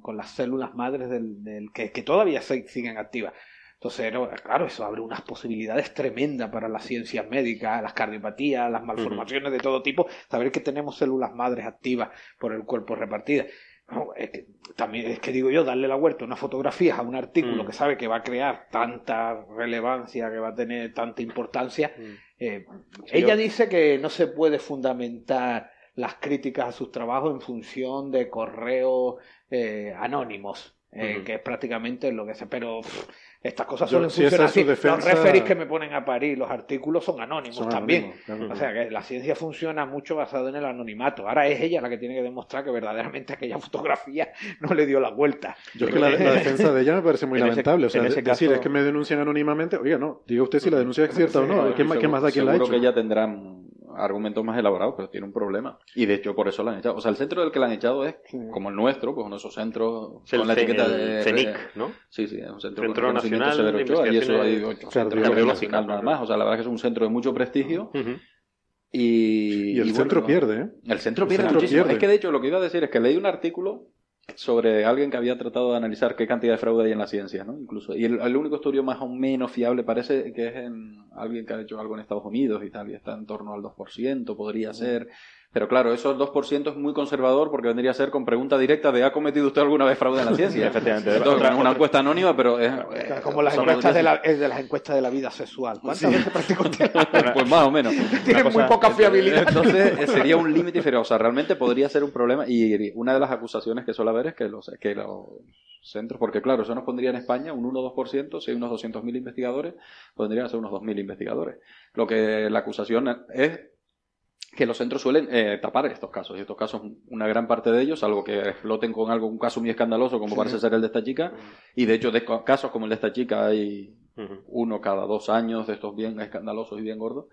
con las células madres del, del- que, que todavía se- siguen activas. Entonces, claro, eso abre unas posibilidades tremendas para las ciencias médicas, las cardiopatías, las malformaciones de todo tipo, saber que tenemos células madres activas por el cuerpo repartidas. Es que, también es que digo yo, darle la vuelta a unas fotografías a un artículo Mm. que sabe que va a crear tanta relevancia, que va a tener tanta importancia. Mm. eh, ella yo- dice que no se puede fundamentar las críticas a sus trabajos en función de correos eh, anónimos, eh, que es prácticamente lo que se. Pero pff, estas cosas Yo- suelen si esa funcionar es así. defensa- Los referis que me ponen a parir, los artículos son anónimos Son también. anónimos. O sea que la ciencia funciona mucho basada en el anonimato. Ahora es ella la que tiene que demostrar que verdaderamente aquella fotografía no le dio la vuelta. Yo es que la, la defensa de ella me parece muy En ese- lamentable. o sea, de- decir caso- es que me denuncian anónimamente. Oiga, no, diga usted si la denuncia es cierta o no. ¿Qué, más- qué más da quien la ha Seguro hecho? que ella tendrá mm, argumentos más elaborados, pero tiene un problema. Y de hecho, por eso la han echado. O sea, el centro del que la han echado es, como el nuestro, pues uno de esos centros Es con la C- etiqueta de. CENIC, ¿no? Sí, sí, es un centro, Nacional severo de Ochoa, y eso hay ocho centros nacional nada más. O sea, la verdad es que es un centro de mucho prestigio. Y, Y el y centro bueno, pierde, ¿eh? El centro El pierde centro muchísimo. pierde. Es que de hecho lo que iba a decir es que leí un artículo sobre alguien que había tratado de analizar qué cantidad de fraude hay en la ciencia, ¿no? Incluso. Y el, el único estudio más o menos fiable parece que es en alguien que ha hecho algo en Estados Unidos y tal, y está en torno al 2%, podría ser. Pero claro, eso el 2% es muy conservador porque vendría a ser con pregunta directa de ¿ha cometido usted alguna vez fraude en la ciencia? Efectivamente. Entonces, Otra- es una encuesta anónima, pero es... Eh, Como las encuestas de, la, es de las encuestas de la vida sexual. ¿Cuántas veces practicó usted? Pues más o menos. Tiene muy poca fiabilidad. Entonces eh, sería un límite inferior. O sea, realmente podría ser un problema. Y una de las acusaciones que suele haber es que los, que los centros, porque claro, eso nos pondría en España un 1 o 2%, si hay unos 200.000 investigadores, podrían ser unos 2.000 investigadores. Lo que la acusación es que los centros suelen eh, tapar estos casos. Y estos casos, una gran parte de ellos, salvo que exploten con algo, un caso muy escandaloso, como parece ser el de esta chica, y de hecho de casos como el de esta chica hay uno cada dos años de estos bien escandalosos y bien gordos.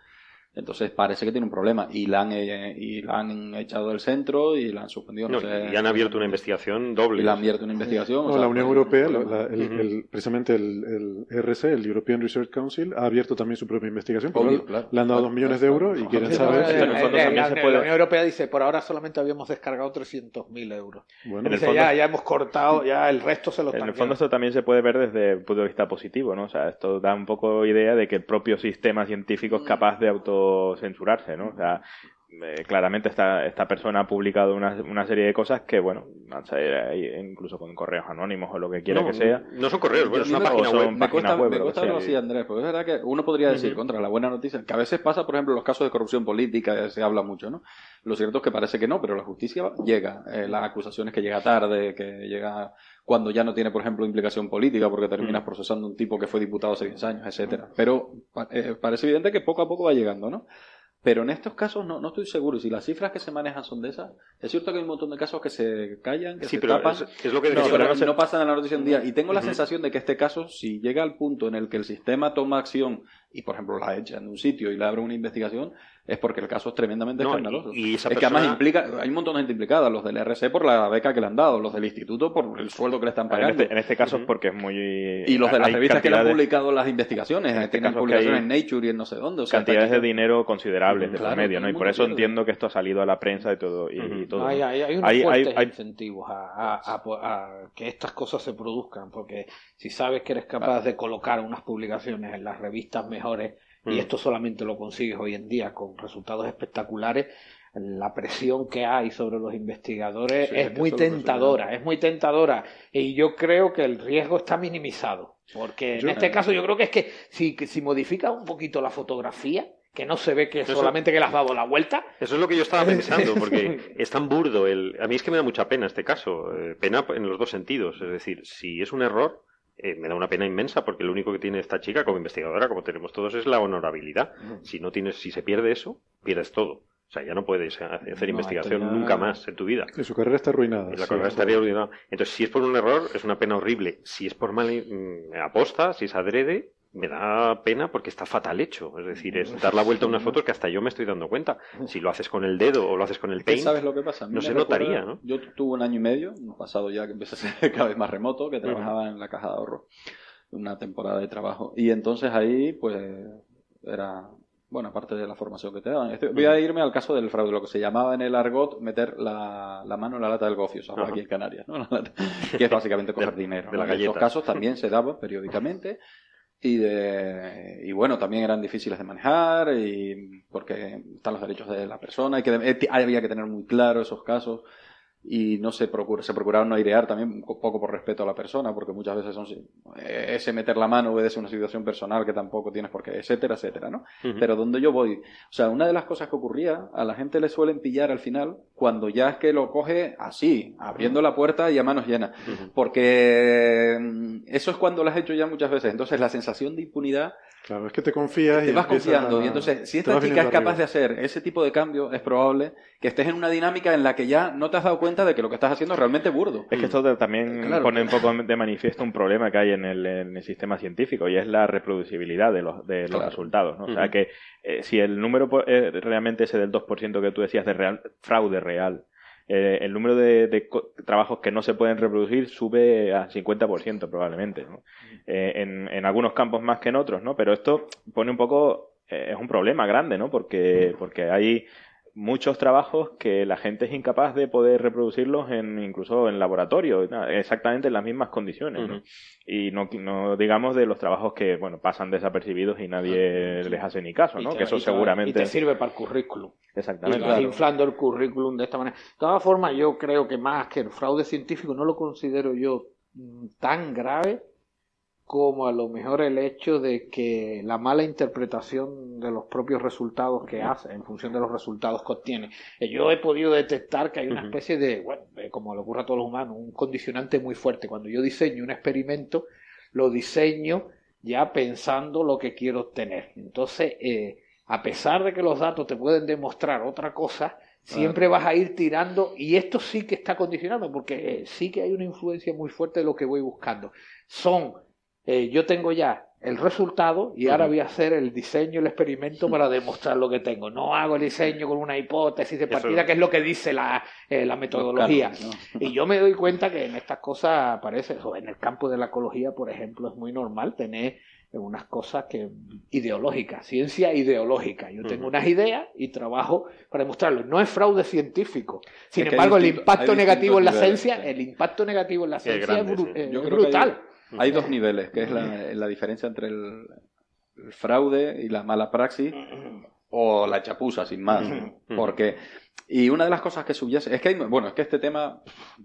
Entonces parece que tiene un problema y la han, eh, y la han echado del centro y la han suspendido. No, No, sé, y han abierto una investigación doble. Y le han abierto una investigación. o sea, la Unión pues, Europea, la- la- el- el- precisamente el, el RC, el European Research Council, ha abierto también su propia investigación. porque Obvio, claro. le han dado dos millones de euros y quieren saber si... en el fondo también la, se la puede- Unión Europea dice, por ahora solamente habíamos descargado 300.000 euros. Bueno, En el Dice, fondo- ya, ya hemos cortado, ya el resto se lo En el fondo esto también se puede ver desde el punto de vista positivo, ¿no? O sea, esto da un poco idea de que el propio sistema científico es capaz de autocensurarse, ¿no? O sea, eh, claramente esta, esta persona ha publicado una, una serie de cosas que, bueno, van a salir ahí incluso con correos anónimos o lo que quiera no, que sea. No son correos, bueno, es Yo una página web. son me cuesta, páginas web, me cuesta verlo así, Andrés, porque es verdad que uno podría decir, contra la buena noticia, que a veces pasa, por ejemplo, en los casos de corrupción política, se habla mucho, ¿no? Lo cierto es que parece que no, pero la justicia llega. Eh, las acusaciones que llega tarde, que llega cuando ya no tiene, por ejemplo, implicación política, porque terminas Mm. procesando un tipo que fue diputado hace 10 años, etcétera. Pero eh, parece evidente que poco a poco va llegando, ¿no? Pero en estos casos no, no estoy seguro. Si las cifras que se manejan son de esas, es cierto que hay un montón de casos que se callan, que Sí, se pero tapan. es, es lo que No, pero no pasan a la noticia un día. Y tengo la sensación de que este caso, si llega al punto en el que el sistema toma acción y, por ejemplo, la echa en un sitio y le abre una investigación, es porque el caso es tremendamente No, escandaloso. y- y esa es que además persona- implica, hay un montón de gente implicada, los del RC por la beca que le han dado, los del instituto por el sueldo que le están En pagando. este, en este caso es porque es muy... y los de las revistas que le han publicado las investigaciones, En este tienen caso publicaciones hay en Nature y en no sé dónde. O sea, cantidades hasta de aquí- dinero considerables de Claro, medio, ¿no? Y por eso entiendo que esto ha salido a la prensa y todo. Y, Ujú. y todo. Hay, hay, hay unos Hay- fuertes hay- incentivos a, a- a- a que estas cosas se produzcan, porque si sabes que eres capaz de colocar unas publicaciones en las revistas mejores, y Mm. esto solamente lo consigues hoy en día con resultados espectaculares, la presión que hay sobre los investigadores Sí, es es que muy tentadora, es muy tentadora, y yo creo que el riesgo está minimizado, porque en Yo- este caso yo creo que es que si, que si modificas un poquito la fotografía, que no se ve que Eso- solamente que le has dado la vuelta, Eso es lo que yo estaba pensando, porque es tan burdo. El... A mí es que me da mucha pena este caso. eh, Pena en los dos sentidos. Es decir, si es un error, eh, me da una pena inmensa, porque lo único que tiene esta chica como investigadora, como tenemos todos, es la honorabilidad. Si no tienes, si se pierde eso, pierdes todo. O sea, ya no puedes hacer No, investigación ya- nunca más en tu vida. Y su carrera está arruinada. Y la sí. carrera estaría arruinada. Entonces, si es por un error, es una pena horrible. Si es por mal mm, aposta, si es adrede, me da pena porque está fatal hecho. Es decir, es dar la vuelta a unas fotos que hasta yo me estoy dando cuenta. Si lo haces con el dedo o lo haces con el paint, ¿Sabes lo que pasa? A mí no se recuerda- notaría, ¿no? Yo tuve un año y medio, un pasado ya que empecé a ser cada vez más remoto, que trabajaba en la caja de ahorro, una temporada de trabajo. Y entonces ahí, pues, era, bueno, aparte de la formación que te daban. Voy a irme al caso del fraude, lo que se llamaba en el argot meter la, la mano en la lata del gofio, o sea, aquí en Canarias, ¿no? La lata- que es básicamente coger De- dinero. de. En esos casos también se daba periódicamente y de y bueno también eran difíciles de manejar y porque están los derechos de la persona hay que eh, había que tener muy claro esos casos y no se procura se procuraron no airear también un poco por respeto a la persona porque muchas veces son eh, ese meter la mano obedece una situación personal que tampoco tienes por qué etcétera etcétera no Ujú. pero donde yo voy o sea una de las cosas que ocurría a la gente le suelen pillar al final cuando ya es que lo coge así abriendo la puerta y a manos llenas porque mm, eso es cuando lo has hecho ya muchas veces. Entonces la sensación de impunidad Claro, es que te confías y te vas confiando. a- Y entonces, si esta chica es capaz de hacer ese tipo de cambio, es probable que estés en una dinámica en la que ya no te has dado cuenta de que lo que estás haciendo es realmente burdo. Es que esto te- también Claro. pone un poco de manifiesto un problema que hay en el, en el sistema científico y es la reproducibilidad de los, de los Claro. resultados. ¿no? O sea que eh, si el número eh, realmente ese del 2% que tú decías de real, fraude real, eh, el número de, de trabajos que no se pueden reproducir sube a 50% probablemente. ¿no? Eh, en, en algunos campos más que en otros, ¿no? Pero esto pone un poco, eh, es un problema grande, ¿no? Porque, porque hay muchos trabajos que la gente es incapaz de poder reproducirlos en incluso en laboratorio, exactamente en las mismas condiciones. ¿no? Y no, no digamos de los trabajos que bueno pasan desapercibidos y nadie les hace ni caso, Y ¿no? te- que eso y te- seguramente Y te sirve para el currículum. Y exactamente. vas inflando el currículum de esta manera. De todas formas, yo creo que más que el fraude científico no lo considero yo mm, tan grave como a lo mejor el hecho de que la mala interpretación de los propios resultados que hace en función de los resultados que obtiene. Eh, Yo he podido detectar que hay una especie de, bueno, como le ocurre a todos los humanos, un condicionante muy fuerte. Cuando yo diseño un experimento, lo diseño ya pensando lo que quiero obtener. Entonces, eh, a pesar de que los datos te pueden demostrar otra cosa, siempre vas a ir tirando y esto sí que está condicionado porque eh, sí que hay una influencia muy fuerte de lo que voy buscando. Son, eh, yo tengo ya el resultado y ahora voy a hacer el diseño, el experimento para demostrar lo que tengo. No hago el diseño con una hipótesis de Eso- partida, que es lo que dice la, eh, la metodología. Claro, Y yo me doy cuenta que en estas cosas aparece, o en el campo de la ecología, por ejemplo, es muy normal tener unas cosas que ideológicas, ciencia ideológica. Yo tengo unas ideas y trabajo para demostrarlo. No es fraude científico. Sin Es embargo, el impacto negativo en la ciencia, el impacto negativo en la ciencia es, sí. eh, Yo es creo que hay- brutal. Hay dos niveles, que es la, la diferencia entre el, el fraude y la mala praxis o la chapuza, sin más. Porque, y una de las cosas que subyace, es que hay, bueno, es que este tema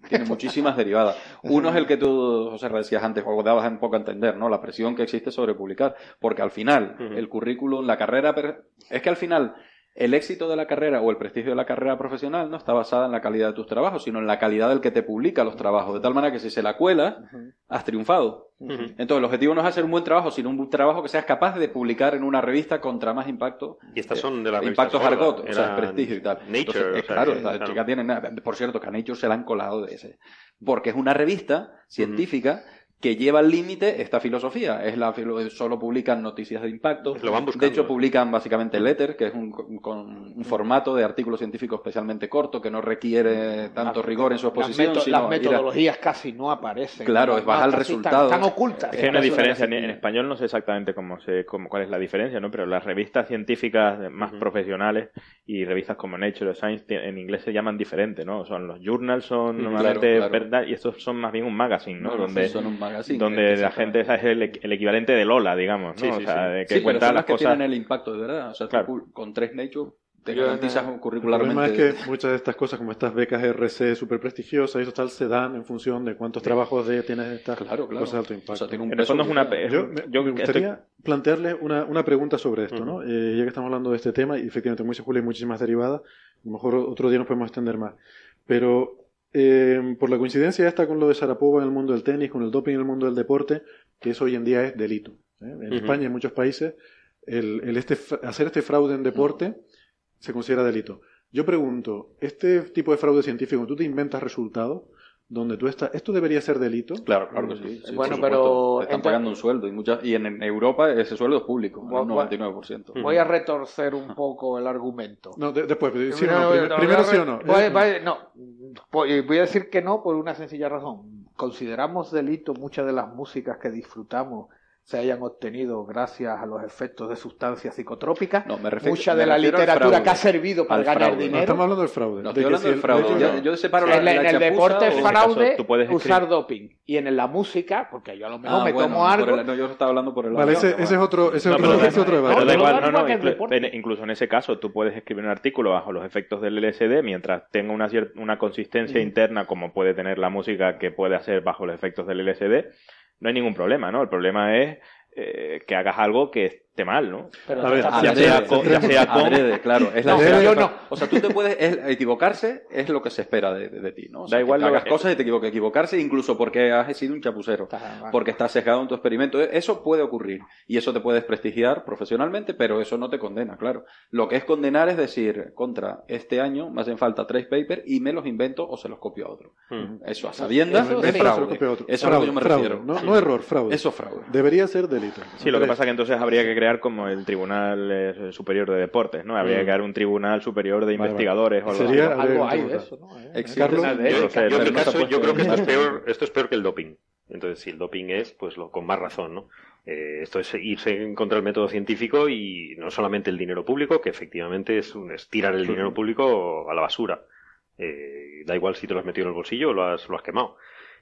tiene muchísimas derivadas. Uno es el que tú, José, decías antes, o dabas un poco a entender, ¿no? La presión que existe sobre publicar. Porque al final, el currículum, la carrera, per- es que al final, el éxito de la carrera o el prestigio de la carrera profesional no está basada en la calidad de tus trabajos, sino en la calidad del que te publica los trabajos. De tal manera que si se la cuela, has triunfado. Entonces, el objetivo no es hacer un buen trabajo, sino un trabajo que seas capaz de publicar en una revista contra más impacto. Y estas eh, son de las revistas Impacto Argot, o sea, eran prestigio y tal. Nature, Entonces, o sea, claro, que- la claro. chica tiene nada. Por cierto, que a Nature se la han colado de ese. Porque es una revista científica que lleva al límite esta filosofía. Es la solo publican noticias de impacto. Lo van De hecho, publican básicamente letter, que es un, con un formato de artículo científico especialmente corto, que no requiere tanto Las- rigor en su las exposición. meto- sino las a- metodologías casi no aparecen. Claro, es bajar el resultado. Están, ocultas. Es que hay una diferencia, en, español no sé exactamente cómo se, cómo, cuál es la diferencia, ¿no? Pero las revistas científicas más profesionales y revistas como Nature o Science en inglés se llaman diferente, ¿no? Son los journals son normalmente claro, claro. verdad y estos son más bien un magazine, ¿no? No, no, donde son un magazine, donde que- la que gente es el, el equivalente de Lola, digamos, ¿no? Sí, o sea, sí. de que Sí, pero cuenta son las las que cosas. tienen el impacto de verdad. O sea, tú Claro. con tres Nature te Yo, garantizas no, un El curricularmente. problema es que muchas de estas cosas, como estas becas RC súper prestigiosas y eso tal, se dan en función de cuántos trabajos de tienes estas Claro, claro. cosas de alto O impacto. sea, tiene un fondo es una pe- Yo, me, yo me estoy- gustaría plantearle una, una pregunta sobre esto, ¿no? Eh, ya que estamos hablando de este tema, y efectivamente, dice Julio, hay muchísimas derivadas, a lo mejor otro día nos podemos extender más. Pero eh, por la coincidencia esta con lo de Sarapova en el mundo del tenis, con el doping en el mundo del deporte, que eso hoy en día es delito. ¿eh? En. España y en muchos países, el, el este, hacer este fraude en deporte se considera delito. Yo pregunto, este tipo de fraude científico, tú te inventas resultados donde tú estás, ¿esto debería ser delito? Claro, claro que sí. sí, Bueno, pero. Te están entonces- pagando un sueldo y, muchas, y en, en Europa ese sueldo es público, un gua- 99%. Voy a retorcer un poco el argumento. No, de- después, pero sí o No, no, prim- no, primero sí o no. voy- voy- no. Voy voy a decir que no por una sencilla razón. Consideramos delito muchas de las músicas que disfrutamos se hayan obtenido gracias a los efectos de sustancias psicotrópicas. No, me refiero- Mucha me de la literatura que ha servido para ganar fraude. no, dinero. estamos hablando del fraude. No, de estoy hablando si del el fraude. Yo, yo separo la, en, la en el deporte es este fraude caso, escribir- usar doping. Y en la música, porque yo a lo mejor Ah, me bueno, tomo algo. el- no, yo estaba hablando por el Vale, lado- ese, ese es otro, ese es No, otro, pero ese es otro Pero debate. da no, igual, no, no, que el inclu- deporte. en- incluso en ese caso tú puedes escribir un artículo bajo los efectos del LSD mientras tenga una, cier- una consistencia interna como puede tener la música que puede hacer bajo los efectos del LSD, no hay ningún problema, ¿no? El problema es eh, que hagas algo que esté mal, ¿no? Pero A ver, ya haciendo- sea con- ya sea con- Adrede, claro. Es la No, yo no. O sea, tú te puedes es- equivocarse, es lo que se espera de, de- de ti, ¿no? O sea, Da igual que hagas que- cosas y te equivoques. Equivocarse incluso porque has sido un chapucero. Está. Porque estás sesgado en tu experimento. Eso puede ocurrir. Y eso te puede desprestigiar profesionalmente, pero eso no te condena, claro. Lo que es condenar es decir, contra este año me hacen falta tres papers y me los invento o se los copio a otro. Mm. Eso a sabiendas Eso es sí. fraude. Eso es a lo que Fraude, yo me fraude, refiero. No, no error, fraude. Eso es fraude. Debería ser delito. Sí, lo que pasa que entonces habría que crear como el Tribunal eh, Superior de Deportes, ¿no? Habría que Mm. crear un Tribunal Superior de Vale, vale. Investigadores o algo Sería- así. Algo hay de eso, ¿no? Carlos, yo en mi caso, creo que esto es peor, esto es peor que el doping. Entonces, si el doping es, pues lo, con más razón, ¿no? Eh, esto es irse en contra del método científico y no solamente el dinero público, que efectivamente es, un, es tirar el dinero público a la basura. Eh, da igual si te lo has metido en el bolsillo o lo has, lo has quemado.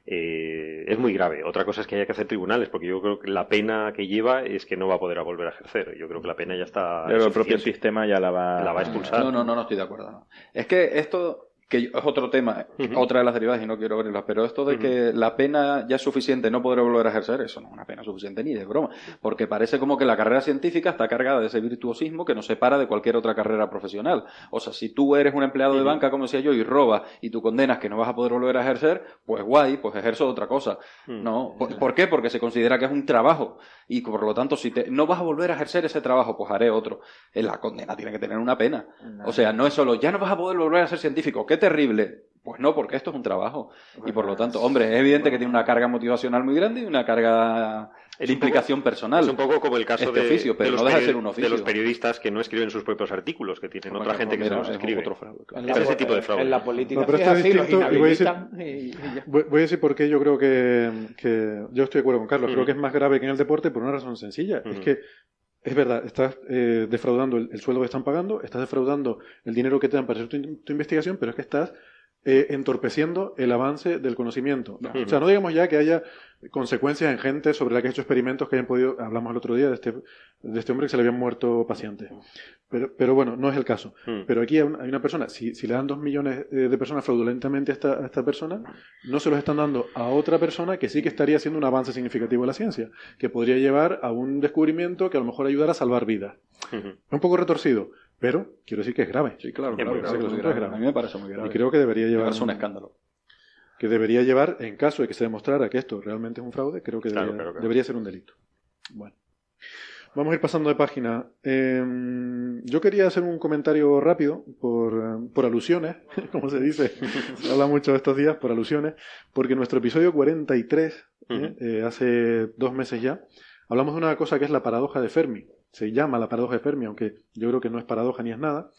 Eh, es muy grave. Otra cosa es que haya que hacer tribunales, porque yo creo que la pena que lleva es que no va a poder volver a ejercer. Yo creo que la pena ya está. Pero el propio sistema ya la va, La va a expulsar. No, no, no, no estoy de acuerdo. no. Es que esto, que es otro tema, otra de las derivadas y no quiero abrirlas, pero esto de que la pena ya es suficiente, no podré volver a ejercer, eso no es una pena suficiente ni de broma, porque parece como que la carrera científica está cargada de ese virtuosismo que nos separa de cualquier otra carrera profesional. O sea, si tú eres un empleado de banca, como decía yo, y robas y tú condenas que no vas a poder volver a ejercer, pues guay, pues ejerzo otra cosa. No, ¿por, por qué? Porque se considera que es un trabajo y por lo tanto si te, no vas a volver a ejercer ese trabajo, pues haré otro. Eh, La condena tiene que tener una pena. O sea, no es solo ya no vas a poder volver a ser científico, qué terrible. Pues no, porque esto es un trabajo y por lo tanto, hombre, es evidente que tiene una carga motivacional muy grande y una carga Es de un poco- implicación personal. Es un poco como el caso este de, oficio, pero de los no deja de peri- ser un oficio. de los periodistas que no escriben sus propios artículos, que tienen Como otra la- gente que mira, se los es escribe. otro fraude, claro. En Pero ese tipo de fraude. En la política No, pero sí esto es es así, los distinto, y voy a decir- y- y ya. Voy, voy a decir por qué yo creo que, que- yo estoy de acuerdo con Carlos. Creo que es más grave que en el deporte por una razón sencilla. Es que es verdad, estás eh, defraudando el, el sueldo que están pagando, estás defraudando el dinero que te dan para hacer tu, tu investigación, pero es que estás eh, entorpeciendo el avance del conocimiento. No, O sea, no digamos ya que haya consecuencias en gente sobre la que ha hecho experimentos que hayan podido, hablamos el otro día de este, de este hombre que se le habían muerto pacientes. Pero, pero bueno, no es el caso. Mm. Pero aquí hay un- hay una persona, si, si le dan dos millones eh, de personas fraudulentamente a esta, a esta persona, no se los están dando a otra persona que sí que estaría haciendo un avance significativo en la ciencia, que podría llevar a un descubrimiento que a lo mejor ayudara a salvar vidas. Ujú. Es un poco retorcido, pero quiero decir que es grave. Sí, claro, claro, grave, que es es grave. grave. A mí me parece muy grave. Y creo que debería llevar parece un un- escándalo. que debería llevar, en caso de que se demostrara que esto realmente es un fraude, creo que Claro, debería, claro, claro. debería ser un delito. Bueno. Vamos a ir pasando de página. Eh, yo quería hacer un comentario rápido por, por alusiones, como se dice, se habla mucho estos días por alusiones, porque en nuestro episodio 43, eh, Ujú. eh, hace dos meses ya, hablamos de una cosa que es la paradoja de Fermi. Se llama la paradoja de Fermi, aunque yo creo que no es paradoja ni es nada.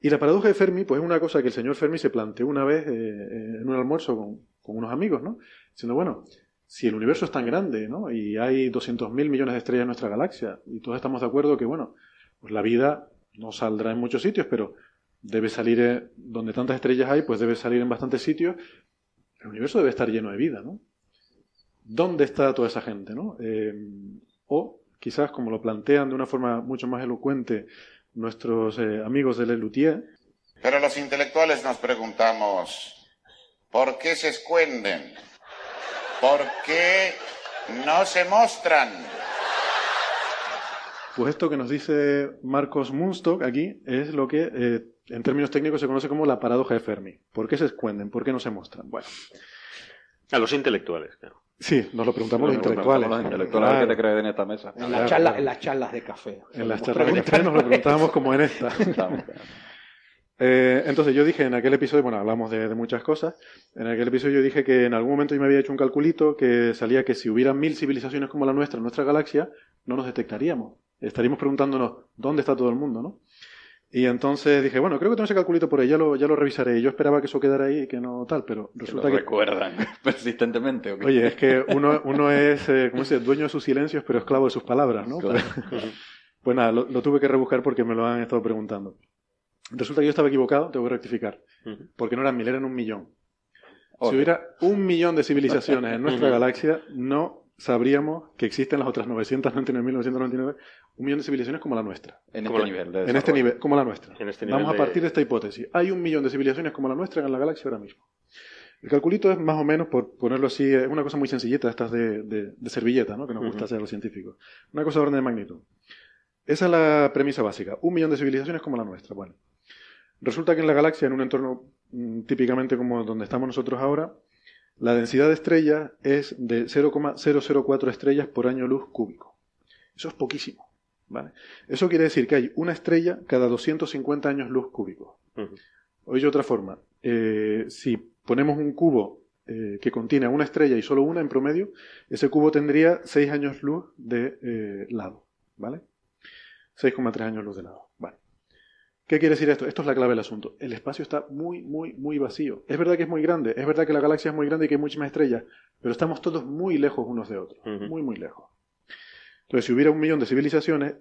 Y la paradoja de Fermi, pues es una cosa que el señor Fermi se planteó una vez eh, eh, en un almuerzo con, unos amigos, ¿no? Diciendo, bueno, si el universo es tan grande, ¿no? Y hay 200.000 millones de estrellas en nuestra galaxia, y todos estamos de acuerdo que, bueno, pues la vida no saldrá en muchos sitios, pero debe salir, eh, donde tantas estrellas hay, pues debe salir en bastantes sitios. El universo debe estar lleno de vida, ¿no? ¿Dónde está toda esa gente, no? O quizás, como lo plantean de una forma mucho más elocuente nuestros eh, amigos de Lelutier, Pero los intelectuales nos preguntamos, ¿por qué se esconden? ¿Por qué no se muestran? Pues esto que nos dice Marcos Munstock aquí es lo que eh, en términos técnicos se conoce como la paradoja de Fermi. ¿Por qué se esconden? ¿Por qué no se muestran? Bueno, A los intelectuales, claro. Sí, nos lo preguntamos los preguntamos intelectuales. Los intelectuales Claro. que te creen en esta mesa. En, charlas, claro. en las charlas de café. En las charlas de café nos lo preguntábamos como en esta. Eh, entonces yo dije en aquel episodio, bueno, hablamos de, de muchas cosas, en aquel episodio yo dije que en algún momento yo me había hecho un calculito que salía que si hubiera mil civilizaciones como la nuestra en nuestra galaxia, no nos detectaríamos. Estaríamos preguntándonos dónde está todo el mundo, ¿no? Y entonces dije, bueno, creo que tengo ese calculito por ahí, ya lo, ya lo revisaré. Yo esperaba que eso quedara ahí y que no tal, pero que lo resulta que... recuerdan persistentemente. ¿o qué? Oye, es que uno, uno es, eh, ¿cómo se dice? Dueño de sus silencios, pero esclavo de sus palabras, ¿no? Claro. Pues, nada, lo, lo tuve que rebuscar porque me lo han estado preguntando. Resulta que yo estaba equivocado, tengo que rectificar. Porque no eran mil, eran un millón. Si hubiera un millón de civilizaciones en nuestra galaxia, no sabríamos que existen las otras 999.999, un millón de civilizaciones como la nuestra. En Como este la- nivel. de En este nivel, como la nuestra. En este nivel Vamos a partir de esta hipótesis. Hay un millón de civilizaciones como la nuestra en la galaxia ahora mismo. El calculito es más o menos, por ponerlo así, es una cosa muy sencillita, estas de, de- de servilleta, ¿no? que nos gusta hacer a los científicos. Una cosa de orden de magnitud. Esa es la premisa básica. Un millón de civilizaciones como la nuestra. Bueno, resulta que en la galaxia, en un entorno mm, típicamente como donde estamos nosotros ahora, la densidad de estrellas es de 0,004 estrellas por año luz cúbico. Eso es poquísimo. ¿Vale? Eso quiere decir que hay una estrella cada 250 años luz cúbicos. O de otra forma, eh, si ponemos un cubo eh, que contiene una estrella y solo una en promedio, ese cubo tendría 6 años luz de eh, lado. ¿Vale? 6,3 años luz de lado. Vale. ¿Qué quiere decir esto? Esto es la clave del asunto. El espacio está muy, muy, muy vacío. Es verdad que es muy grande, es verdad que la galaxia es muy grande y que hay muchas más estrellas, pero estamos todos muy lejos unos de otros. Muy, muy lejos. Entonces, si hubiera un millón de civilizaciones,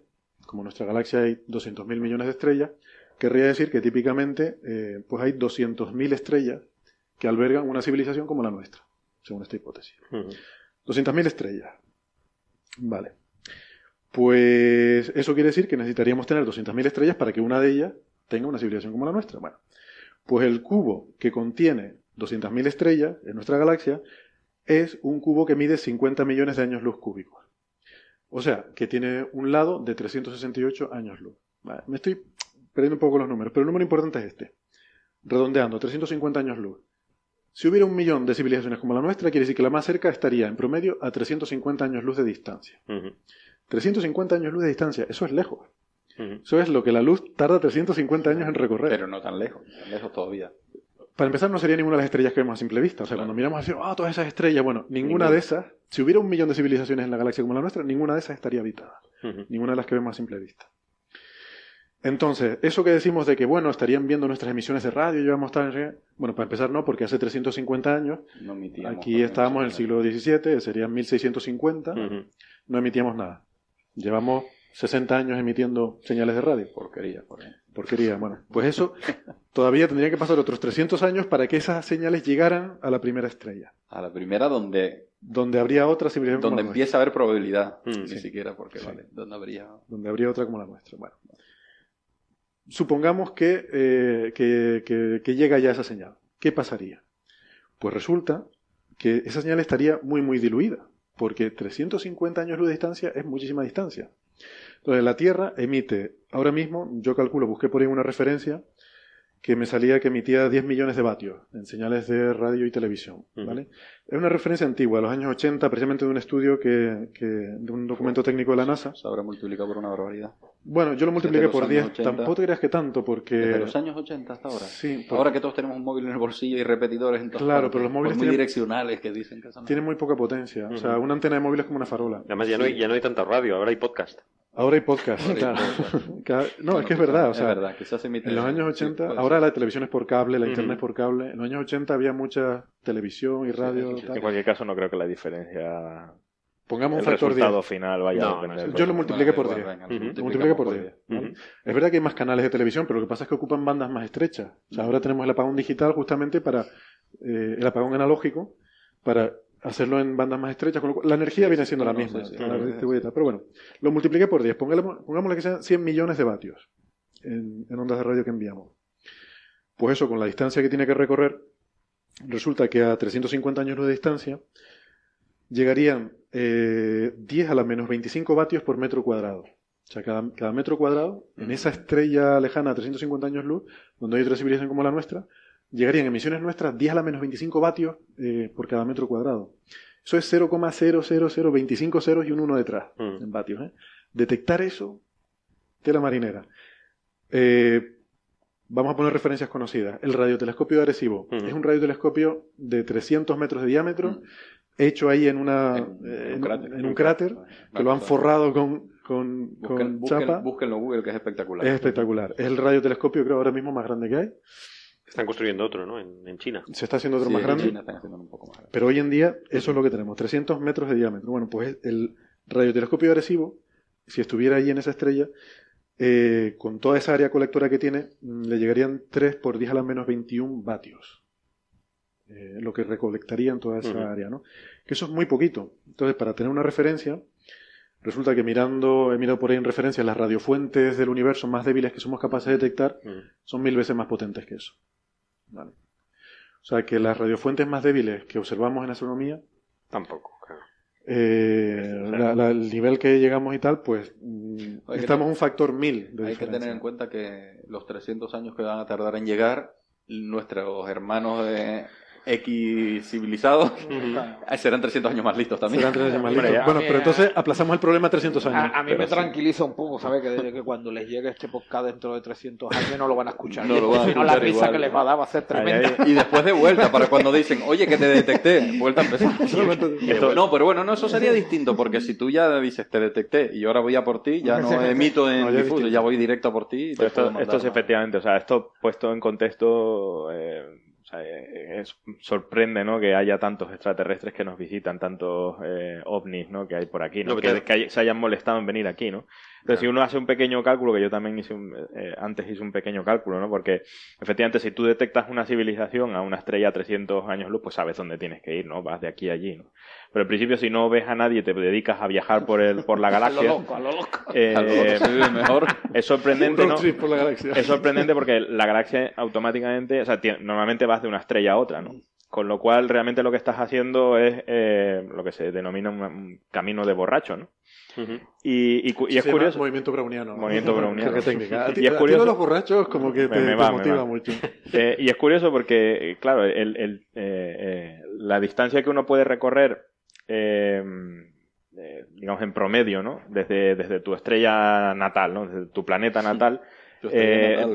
como en nuestra galaxia hay 200.000 millones de estrellas, querría decir que típicamente eh, pues hay 200.000 estrellas que albergan una civilización como la nuestra, según esta hipótesis. Ujú. 200.000 estrellas. Vale. Pues eso quiere decir que necesitaríamos tener 200.000 estrellas para que una de ellas tenga una civilización como la nuestra. Bueno, pues el cubo que contiene 200.000 estrellas en nuestra galaxia es un cubo que mide 50 millones de años luz cúbicos. O sea, que tiene un lado de 368 años luz. Vale, me estoy perdiendo un poco los números, pero el número importante es este. Redondeando, 350 años luz. Si hubiera un millón de civilizaciones como la nuestra, quiere decir que la más cerca estaría en promedio a 350 años luz de distancia. Ujú. 350 años luz de distancia, eso es lejos. Eso es lo que la luz tarda 350 años en recorrer. Pero no tan lejos. Tan lejos todavía. Para empezar, no sería ninguna de las estrellas que vemos a simple vista. O sea, cuando miramos así, ah, todas esas estrellas, bueno, ninguna de esas, si hubiera un millón de civilizaciones en la galaxia como la nuestra, ninguna de esas estaría habitada. Ninguna de las que vemos a simple vista. Entonces, eso que decimos de que, bueno, estarían viendo nuestras emisiones de radio, llevamos tal, bueno, para empezar no, porque hace 350 años, No aquí estábamos en el siglo XVII, serían 1650, Ujú. no emitíamos nada. Llevamos 60 años emitiendo señales de radio. Porquería, por ahí. Porquería, bueno. Pues eso todavía tendría que pasar otros 300 años para que esas señales llegaran a la primera estrella, A la primera donde, donde habría otra civilización como donde nuestra, empieza a haber probabilidad. Mm, ni sí. siquiera porque, Sí. vale, donde habría... donde habría otra como la nuestra. Bueno, supongamos que, eh, que, que- que llega ya esa señal. ¿Qué pasaría? Pues resulta que esa señal estaría muy, muy diluida, porque 350 años luz de distancia es muchísima distancia. Entonces, la Tierra emite, ahora mismo, yo calculo, busqué por ahí una referencia, que me salía que emitía 10 millones de vatios en señales de radio y televisión. ¿vale? Es una referencia antigua, de los años 80, precisamente de un estudio que, que- de un documento técnico de la NASA. Se habrá multiplicado por una barbaridad. Bueno, yo lo multipliqué por 10. años 80. Tampoco te creas que tanto, porque. Desde los años 80 hasta ahora. Sí, por- Ahora que todos tenemos un móvil en el bolsillo y repetidores en todas Claro, partes, pero los móviles por muy tienen- direccionales que dicen que son. tiene muy poca potencia. O sea, una antena de móvil es como una farola. Además, ya no, hay, ya no hay tanta radio, ahora hay podcast. Ahora hay podcast. Ahora hay claro. podcast. Cada- No, Bueno, es que es verdad. O es sea, verdad, quizás se emite- en los años sí, 80, puede ahora ser. la televisión es por cable, la internet es por cable. En los años 80 había mucha televisión y radio. sí, tal. En cualquier caso, no creo que la diferencia. Pongamos un el factor 10. resultado final vaya No, a no, depender. Yo lo multipliqué por igual, 10. venga, Ujú. Lo multipliqué por por 10. 10. ¿vale? Ujú. Es verdad que hay más canales de televisión, pero lo que pasa es que ocupan bandas más estrechas. O sea, ahora tenemos el apagón digital justamente para eh, el apagón analógico para hacerlo en bandas más estrechas. con lo cual la energía Sí, viene siendo la misma. sí, la. Pero bueno, lo multipliqué por 10. Pongámosle, pongámosle que sean 100 millones de vatios en, en ondas de radio que enviamos. Pues eso, con la distancia que tiene que recorrer, resulta que a 350 años luz de distancia llegarían eh, 10 a la menos 25 vatios por metro cuadrado. O sea, cada, cada metro cuadrado, en esa estrella lejana a 350 años luz, donde hay otra civilización como la nuestra, llegarían emisiones nuestras 10 a la menos 25 vatios eh, por cada metro cuadrado. Eso es 0,00025 ceros y un 1 detrás Mm. en vatios. ¿eh? Detectar eso, tela marinera. Eh, vamos a poner referencias conocidas. El radiotelescopio de Arecibo Ujú. es un radiotelescopio de 300 metros de diámetro, Mm. hecho ahí en, una, En- eh, en un cráter. en un cráter, que lo han forrado con, con, Busquen, con busquen- chapa. búsquenlo en Google, que es espectacular. Es espectacular. Es el radiotelescopio, creo, ahora mismo más grande que hay. Están construyendo otro, ¿no? En, en China. Se está haciendo otro Sí, más en grande. China están haciendo un poco más grande. Pero hoy en día eso es lo que tenemos, 300 metros de diámetro. Bueno, pues el radiotelescopio agresivo, si estuviera ahí en esa estrella, eh, con toda esa área colectora que tiene, mm, le llegarían 3 por 10 a la menos 21 vatios. Eh, lo que recolectaría en toda esa área, ¿no? Que eso es muy poquito. Entonces, para tener una referencia, resulta que mirando, he mirado por ahí en referencia, las radiofuentes del universo más débiles que somos capaces de detectar son mil veces más potentes que eso. Vale. O sea que las radiofuentes más débiles que observamos en astronomía, Tampoco, claro. eh, Sí. la- la- el nivel que llegamos y tal, pues mm, que estamos un factor mil de Hay que tener en cuenta que los 300 años que van a tardar en llegar, nuestros hermanos de X civilizados serán 300 años más listos también. Serán tres años más listos. ya. Bueno, A pero entonces aplazamos el problema 300 años. A, a mí pero me sí. tranquiliza un poco, ¿sabes? Que, que cuando les llegue este podcast dentro de 300 años no lo van a escuchar. No lo van a no, la escuchar risa que les va a dar va a ser tremenda. ahí. Y después de vuelta, para cuando dicen, oye, que te detecté, vuelta a empezar. Esto- no, pero bueno, no, eso sería distinto, porque si tú ya dices, te detecté y ahora voy a por ti, ya no emito en No, ya difuso, ya voy directo a por ti. y te esto, puedo mandar esto es más. efectivamente, o sea, esto puesto en contexto, eh, sea, eh, es- sorprende, ¿no? Que haya tantos extraterrestres que nos visitan, tantos eh, ovnis, ¿no? Que hay por aquí, ¿no? No, que, se hayan molestado en venir aquí, ¿no? Entonces, si uno hace un pequeño cálculo, que yo también hice un, eh, antes hice un pequeño cálculo, ¿no? Porque efectivamente, si tú detectas una civilización a una estrella a 300 años luz, pues sabes dónde tienes que ir, ¿no? Vas de aquí a allí, ¿no? Pero al principio, si no ves a nadie, te dedicas a viajar por el, por la A lo galaxia. loco, a lo loco. eh, A lo vive mejor. es sorprendente, ¿no? por la galaxia. Es sorprendente porque la galaxia automáticamente, o sea, tiene- normalmente vas de una estrella a otra, ¿no? Con lo cual, realmente lo que estás haciendo es eh, lo que se denomina un, camino de borracho, ¿no? Ujú. Y, y y Se es curioso. Movimiento browniano. Movimiento browniano. Qué técnica. A ti, Y es a ti curioso- de los borrachos como que te, Me- me te va, me motiva va. mucho. Eh, y es curioso porque, eh, claro, el, el, eh, eh, la distancia que uno puede recorrer, eh, eh, digamos, en promedio, ¿no? Desde, desde tu estrella natal, ¿no? Desde tu planeta natal, Eh,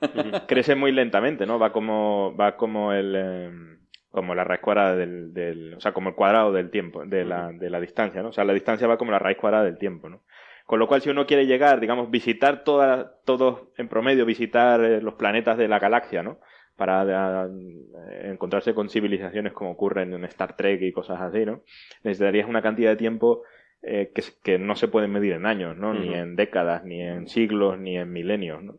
crece muy lentamente, ¿no? Va como, va como el, eh, como la raíz cuadrada del, del, o sea, como el cuadrado del tiempo, de la, de la distancia, ¿no? O sea, la distancia va como la raíz cuadrada del tiempo, ¿no? Con lo cual, si uno quiere llegar, digamos, visitar toda, todos, en promedio, visitar eh, los planetas de la galaxia, ¿no? Para eh, encontrarse con civilizaciones como ocurren en Star Trek y cosas así, ¿no? Necesitarías una cantidad de tiempo eh, que, que no se pueden medir en años, ¿no? Ni en décadas, ni en siglos, ni en milenios, ¿no?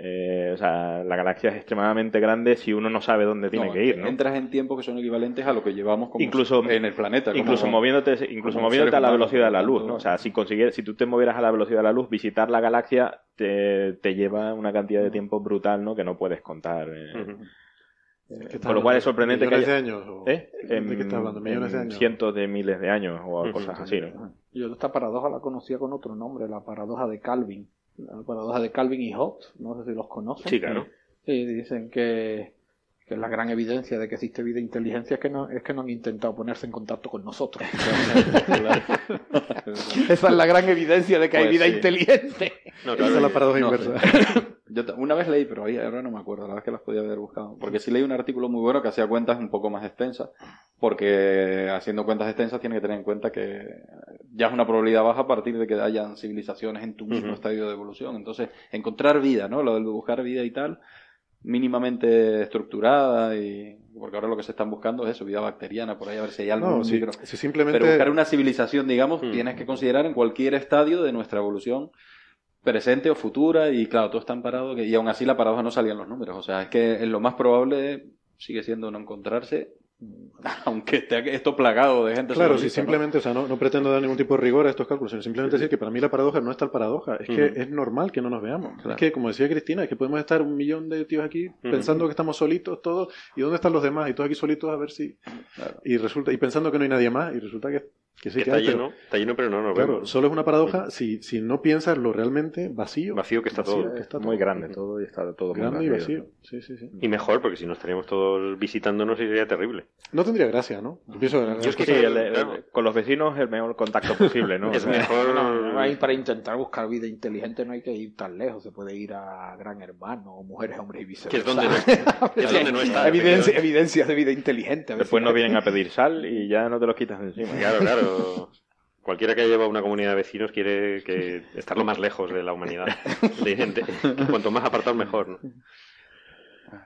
Eh, o sea, la galaxia es extremadamente grande si uno no sabe dónde tiene No, que ir, ¿no? Entras en tiempos que son equivalentes a lo que llevamos como Incluso- en el planeta. como- Incluso moviéndote, incluso moviéndote a la velocidad de la luz. ¿no? O sea, si consiguieras, si tú te movieras a la velocidad de la luz, visitar la galaxia te, te lleva una cantidad de tiempo brutal, ¿no? Que no puedes contar. eh. ¿Qué Con lo cual es sorprendente que millones haya- de años. o- ¿Eh? ¿De qué estás hablando? ¿Millones de años? Cientos de miles de años o cosas así, ¿no? Yo esta paradoja la conocía con otro nombre, la paradoja de Calvin. La paradoja de Calvin y Hobbes, no sé si los conocen. Sí, claro. Sí, dicen que, que la gran evidencia de que existe vida inteligente es que no, es que no han intentado ponerse en contacto con nosotros. Esa es la gran evidencia de que hay Pues vida sí. inteligente. No, Esa claro, es la paradoja No inversa. Yo una vez leí, pero ahí ahora no me acuerdo, la vez que las podía haber buscado. Porque sí leí un artículo muy bueno que hacía cuentas un poco más extensas. Porque haciendo cuentas extensas tiene que tener en cuenta que ya es una probabilidad baja a partir de que hayan civilizaciones en tu mismo estadio de evolución. Entonces, encontrar vida, ¿no? Lo de buscar vida y tal, mínimamente estructurada y. Porque ahora lo que se están buscando es eso, vida bacteriana, por ahí a ver si hay algo No, si, simplemente. Pero buscar una civilización, digamos, tienes que considerar en cualquier estadio de nuestra evolución presente o futura y claro, todo está amparado que, y aún así la paradoja no salían los números. O sea, es que lo más probable sigue siendo no encontrarse, aunque esté esto plagado de gente. Claro, si simplemente, o sea, no, no pretendo dar ningún tipo de rigor a estos cálculos, sino simplemente decir que para mí la paradoja no es tal paradoja, es que es normal que no nos veamos. Claro. Es que, como decía Cristina, es que podemos estar un millón de tíos aquí pensando que estamos solitos todos, y ¿dónde están los demás? Y todos aquí solitos a ver si... Claro. Y resulta y pensando que no hay nadie más, y resulta que, que sí que que, está hay, pero- lleno, está lleno, pero no nos Claro, vemos. solo es una paradoja si, si no piensas lo realmente vacío. Vacío que está Vacío todo. que está Muy todo. grande todo y está todo muy Grande y vacío. Sí, sí, sí. Y mejor, porque si no estaríamos todos visitándonos y sería terrible. No tendría gracia, ¿no? Yo pienso en- Yo es que Sí, el- el- claro. con los vecinos el mejor contacto posible, ¿no? Es mejor. No, hay- para intentar buscar vida inteligente no hay que ir tan lejos, se puede ir a Gran Hermano, o Mujeres, Hombres y viceversa. Que es donde no, es donde no está. Evidencia, evidencias de vida inteligente. Después si- no vienen a pedir sal y ya no te los quitas encima. Claro, claro. Cualquiera que lleva una comunidad de vecinos quiere que estar lo más lejos de la humanidad. De gente. Cuanto más apartado, mejor. ¿no?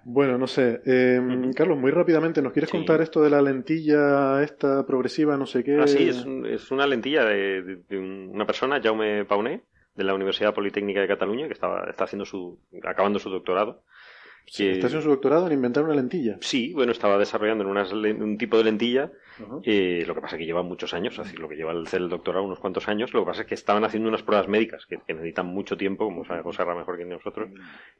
Bueno, no sé. Eh, Carlos, muy rápidamente, ¿nos quieres Sí. contar esto de la lentilla esta progresiva, no sé qué? Ah, sí, es, un- es una lentilla de, de- de una persona, Jaume Pauné, de la Universidad Politécnica de Cataluña, que estaba, está haciendo su, acabando su doctorado. Sí, Que- Está haciendo su doctorado en inventar una lentilla. Sí, bueno, estaba desarrollando en unas un tipo de lentilla. Ajá. eh, lo que pasa es que lleva muchos años, así lo que lleva el hacer el doctorado unos cuantos años. Lo que pasa es que estaban haciendo unas pruebas médicas que, que necesitan mucho tiempo, como sabe José Ra mejor que nosotros,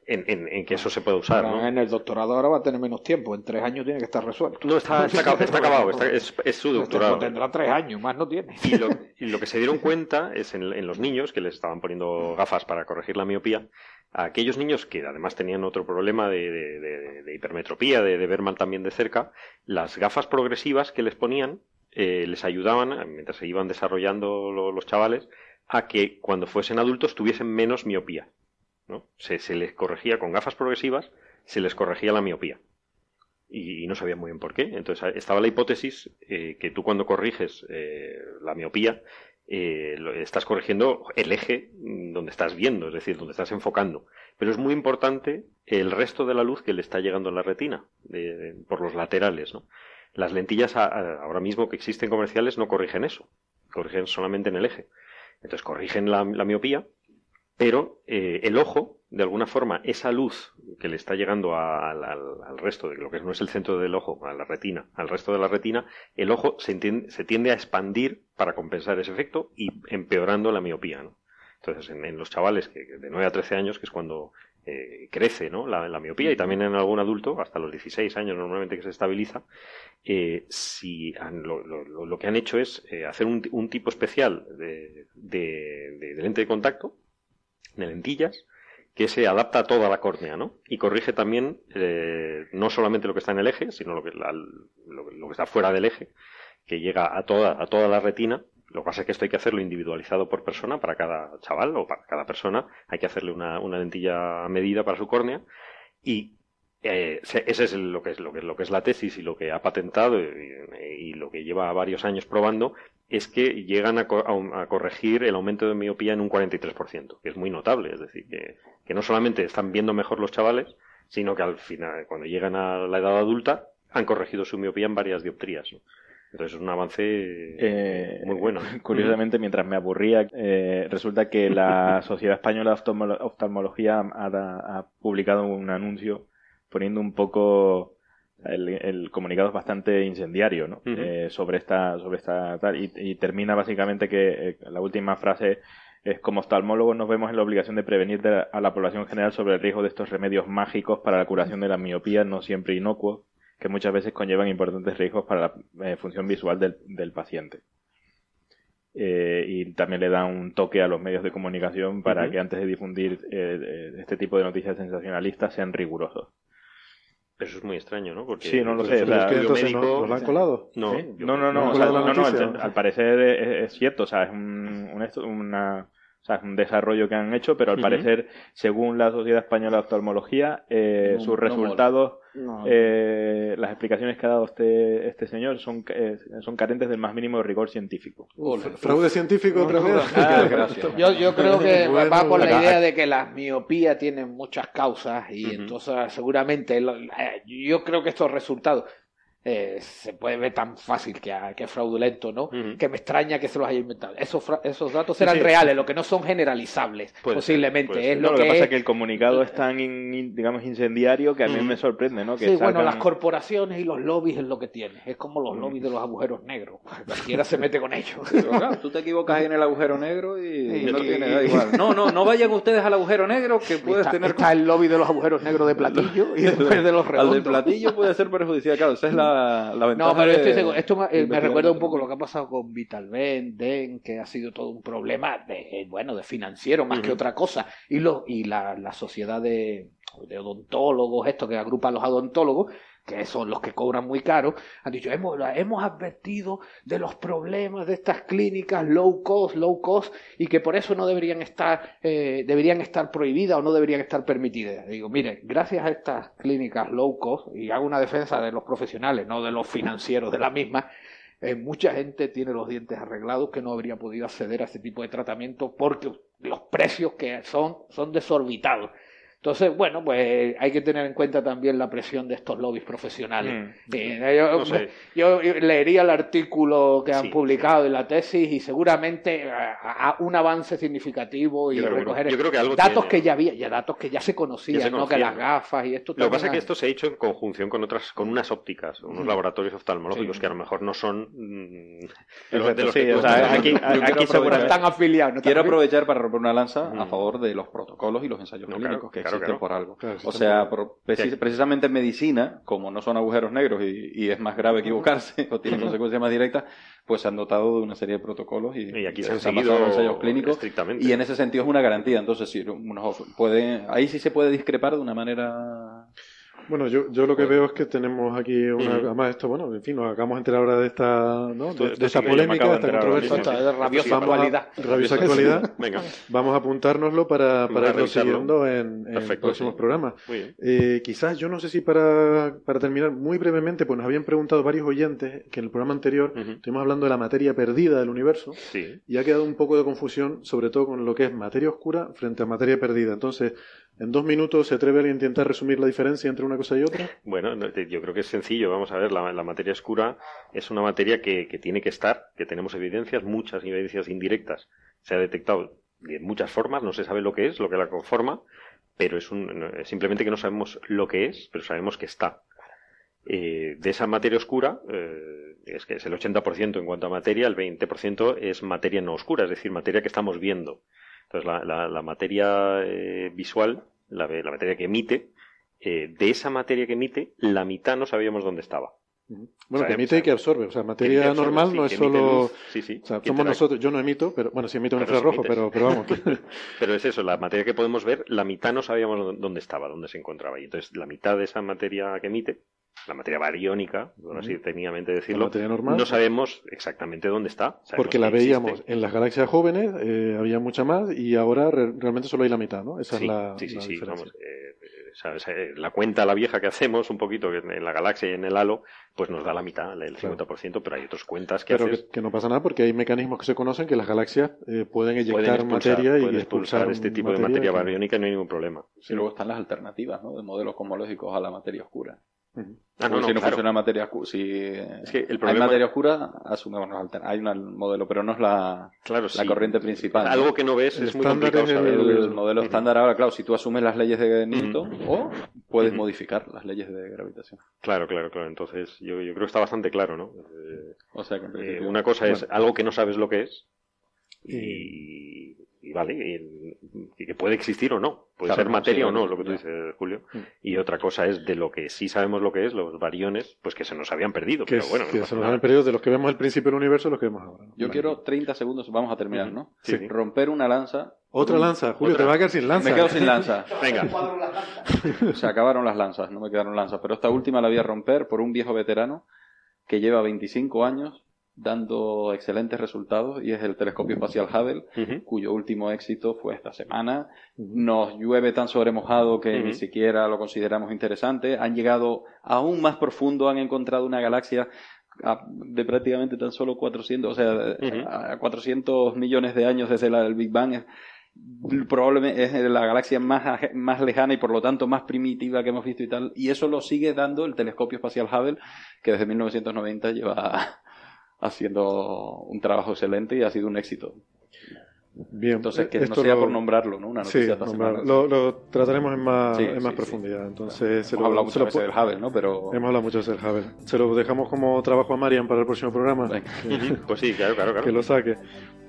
en, en- en que eso se pueda usar, Ahora, ¿no? En el doctorado ahora va a tener menos tiempo, en tres años tiene que estar resuelto. No, está, está, acab- está acabado, está- es, es su doctorado. Tendrá tres años, más no tiene. Y lo, y lo que se dieron cuenta es en, en los niños que les estaban poniendo gafas para corregir la miopía, a aquellos niños que además tenían otro problema de, hipermetropía, de, ver mal también de cerca, las gafas progresivas que les ponían eh, les ayudaban, mientras se iban desarrollando lo- los chavales, a que cuando fuesen adultos tuviesen menos miopía. ¿no? Se, les corregía con gafas progresivas, se les corregía la miopía. Y, y no sabían muy bien por qué. Entonces estaba la hipótesis eh, que tú cuando corriges eh, la miopía, eh, estás corrigiendo el eje mm, donde estás viendo, es decir, donde estás enfocando. Pero es muy importante el resto de la luz que le está llegando a la retina, por los laterales. ¿no? Las lentillas ahora mismo que existen comerciales no corrigen eso, corrigen solamente en el eje. Entonces corrigen la, la miopía, pero eh, el ojo, de alguna forma, esa luz que le está llegando al, resto de lo que no es el centro del ojo, a la retina, al resto de la retina, el ojo se, entien- se tiende a expandir para compensar ese efecto y empeorando la miopía. Entonces, en, los chavales que, de 9 a 13 años, que es cuando eh, crece ¿no? la, miopía, y también en algún adulto, hasta los 16 años normalmente que se estabiliza, eh, si han- lo, lo- que han hecho es eh, hacer un, un tipo especial de- de- de lente de contacto, de lentillas, que se adapta a toda la córnea, ¿no? Y corrige también eh, no solamente lo que está en el eje, sino lo que, la- lo, lo que está fuera del eje, que llega a toda, a toda la retina Lo que pasa es que esto hay que hacerlo individualizado por persona para cada chaval o para cada persona. Hay que hacerle una, una lentilla medida para su córnea y eh, se- ese es lo que es lo que es lo que es la tesis y lo que ha patentado y, y lo que lleva varios años probando es que llegan a, co- a corregir el aumento de miopía en un 43%, que es muy notable, es decir, que, que no solamente están viendo mejor los chavales, sino que al final, cuando llegan a la edad adulta, han corregido su miopía en varias dioptrías. ¿no? Entonces es un avance Eh, muy bueno. ¿no? Curiosamente, mientras me aburría, eh, resulta que la Sociedad Española de Oftalmo- Oftalmología ha, ha publicado un anuncio poniendo un poco el, el comunicado es bastante incendiario ¿no? Eh, sobre esta sobre esta tal y, y termina básicamente que eh, la última frase es como oftalmólogos nos vemos en la obligación de prevenir de la- a la población general sobre el riesgo de estos remedios mágicos para la curación de la miopía no siempre inocuos que muchas veces conllevan importantes riesgos para la eh, función visual del, del paciente. Eh, y también le da un toque a los medios de comunicación para que antes de difundir eh, este tipo de noticias sensacionalistas sean rigurosos. Pero eso es muy extraño, ¿no? Porque Sí, no lo sé, o sea, no- han colado. No, no, no, no, no o sea, la no, no, noticia. al, al parecer es, es cierto, o sea, es un, un, esto- una, o sea, es un desarrollo que han hecho, pero al parecer, según la Sociedad Española de Oftalmología, eh, No- sus resultados, No. eh, las explicaciones que ha dado este, este señor son, eh, son carentes del más mínimo rigor científico. Fraude científico otra vez. Ah. Yo, yo creo que Bueno, va por la acá- idea de que la miopía tiene muchas causas y entonces seguramente lo- eh, yo creo que estos resultados eh, se puede ver tan fácil que, es fraudulento, ¿no? Que me extraña que se los haya inventado. Esos, fra- esos datos eran Sí. reales, lo que no son generalizables, Puede posiblemente. ser. es No, lo lo que, que pasa es- que el comunicado es tan, in- in- digamos, incendiario que a mí me sorprende, ¿no? Que Sí, bueno, las corporaciones y los lobbies es lo que tiene. Es como los lobbies de los agujeros negros. Cualquiera se mete con ellos. Pero claro, tú te equivocas ahí en el agujero negro y Sí, no y- tiene, da igual. No, no, no vayan ustedes al agujero negro que puedes está, tener está el lobby de los agujeros negros de platillo y después de los al redondos. del platillo puede ser perjudicial, claro, esa es la, la ventaja. No, pero de-. Esto me, eh, me recuerda un poco lo que ha pasado con Vitalben, Den, que ha sido todo un problema de, eh, bueno, de financiero más que otra cosa. Y, lo, y la, la sociedad de, de odontólogos, esto que agrupa a los odontólogos, que son los que cobran muy caro, han dicho, hemos, hemos advertido de los problemas de estas clínicas low cost, low cost, y que por eso no deberían estar, eh, deberían estar prohibidas o no deberían estar permitidas. Digo, mire, gracias a estas clínicas low cost, y hago una defensa de los profesionales, no de los financieros de la misma, eh, mucha gente tiene los dientes arreglados que no habría podido acceder a este tipo de tratamiento porque los precios que son son desorbitados. Entonces, bueno, pues hay que tener en cuenta también la presión de estos lobbies profesionales. Mm. Eh, yo, No sé. yo leería el artículo que han Sí, publicado en la tesis y seguramente a, a un avance significativo y Yo creo- recoger yo creo que algo datos tiene, que ya había, ya datos que ya se conocían, Ya se ¿no? que las gafas y esto Lo que pasa es que esto se ha hecho en conjunción con otras, con unas ópticas, unos Mm. laboratorios oftalmológicos Sí. que a lo mejor no son mm, de los- Perfecto, de los sí, que o tú sea, estás aquí, aquí seguramente- están afiliados. no están Quiero afiliados. aprovechar para romper una lanza a Mm. favor de los protocolos y los ensayos No, clínicos claro, que claro, existen por algo. Claro, O sea, por- precisamente en medicina, como no son agujeros negros y, y es más grave equivocarse o tiene consecuencias más directas, pues se han dotado de una serie de protocolos y, Y aquí se han seguido en ensayos clínicos. estrictamente. Y en ese sentido es una garantía. Entonces, si uno puede, ahí sí se puede discrepar de una manera. Bueno, yo, yo lo que veo es que tenemos aquí una, Ujú. además esto, bueno, en fin, nos acabamos de enterar ahora de esta, ¿no? De, esta sí polémica, de esta controversia. mismo. Esto es de rabiosa Vamos a- actualidad. rabiosa actualidad. Venga, Vamos a apuntárnoslo para, para irlo siguiendo en, en Perfecto, próximos sí. programas. muy bien. Eh, quizás, yo no sé si para, para terminar muy brevemente, pues nos habían preguntado varios oyentes que en el programa anterior Ujú. estuvimos hablando de la materia perdida del universo Sí. y ha quedado un poco de confusión, sobre todo con lo que es materia oscura frente a materia perdida. Entonces, en dos minutos, ¿se atreve a intentar resumir la diferencia entre una cosa y otra? Bueno, yo creo que es sencillo. Vamos a ver, la, materia oscura es una materia que, tiene que estar, que tenemos evidencias, muchas evidencias indirectas. Se ha detectado de muchas formas, no se sabe lo que es, lo que la conforma, pero es un, simplemente que no sabemos lo que es, pero sabemos que está. Eh, de esa materia oscura, eh, es que es el 80% en cuanto a materia, el 20% es materia no oscura, es decir, materia que estamos viendo. Entonces, la, la- la materia eh, visual, la, la materia que emite, eh, de esa materia que emite, la mitad no sabíamos dónde estaba. Bueno, que emite y que absorbe. O sea, materia absorbe, normal sí, no es solo... luz, sí, sí, O sea, somos nosotros, yo no emito, pero bueno, sí emito un infrarrojo, pero, pero vamos. Pero es eso, la materia que podemos ver, la mitad no sabíamos dó- dónde estaba, dónde se encontraba. Y entonces la mitad de esa materia que emite la materia bariónica, por así técnicamente decirlo, La materia normal. no sabemos exactamente dónde está. Porque la existe. veíamos en las galaxias jóvenes, eh, había mucha más y ahora re- realmente solo hay la mitad, ¿no? Esa sí, es la, sí, sí, la sí, diferencia. vamos, eh, eh, sabes, eh, la cuenta, la vieja que hacemos un poquito que en en la galaxia y en el halo, pues nos da la mitad, el 50%, pero hay otras cuentas que Pero haces. que, que no pasa nada porque hay mecanismos que se conocen que las galaxias eh, pueden eyectar pueden expulsar, materia y pueden expulsar, expulsar este tipo de materia bariónica y no hay ningún problema. Y luego están las alternativas, ¿no? De modelos cosmológicos a la materia oscura. Ah, no, Porque no, si no claro. funciona materia oscura, si Es que el hay materia oscura, asumimos los alter- hay un modelo, pero no es la, Claro, la sí. corriente principal. Algo que no ves El es muy complicado es el- modelo estándar ahora, claro, si tú asumes las leyes de Newton, o puedes modificar las leyes de gravitación. Claro, claro, claro. Entonces, yo, yo creo que está bastante claro, ¿no? Eh, O sea que eh, una cosa es Bueno. algo que no sabes lo que es Y- y, vale, y, y que puede existir o no. Puede Claro, ser materia sí, o no, lo que tú ya. dices, Julio. Mm. Y otra cosa es de lo que sí sabemos lo que es, los variones, pues que se nos habían perdido. que, pero bueno, que no se nos han perdido de los que vemos al principio del universo los que vemos ahora. ¿no? Yo Vale. quiero 30 segundos, vamos a terminar. ¿no? Sí, sí. Romper una lanza. Otra lanza, Julio, Otra. te va a quedar sin lanza. Me quedo sin lanza. Venga, Se acabaron las lanzas, no me quedaron lanzas. Pero esta última la voy a romper por un viejo veterano que lleva 25 años dando excelentes resultados y es el telescopio espacial Hubble, cuyo último éxito fue esta semana. Nos llueve tan sobremojado que ni siquiera lo consideramos interesante. Han llegado aún más profundo, han encontrado una galaxia de prácticamente tan solo 400, o sea, Ujú. a 400 millones de años desde la, el Big Bang. Probablemente es la galaxia más, más lejana y por lo tanto más primitiva que hemos visto y tal. Y eso lo sigue dando el telescopio espacial Hubble, que desde 1990 lleva haciendo un trabajo excelente y ha sido un éxito. Bien, Entonces, que no esto sea lo- por nombrarlo, ¿no? Una Sí, noticia esta nombrar- semana. lo, lo trataremos en más, Sí, en más sí, profundidad. Entonces, se Hemos lo, hablado se muchas lo veces del Hubble, ¿no? Pero Hemos hablado mucho del Hubble. Se lo dejamos como trabajo a Marian para el próximo programa. Pues sí, claro, claro, claro. que lo saque.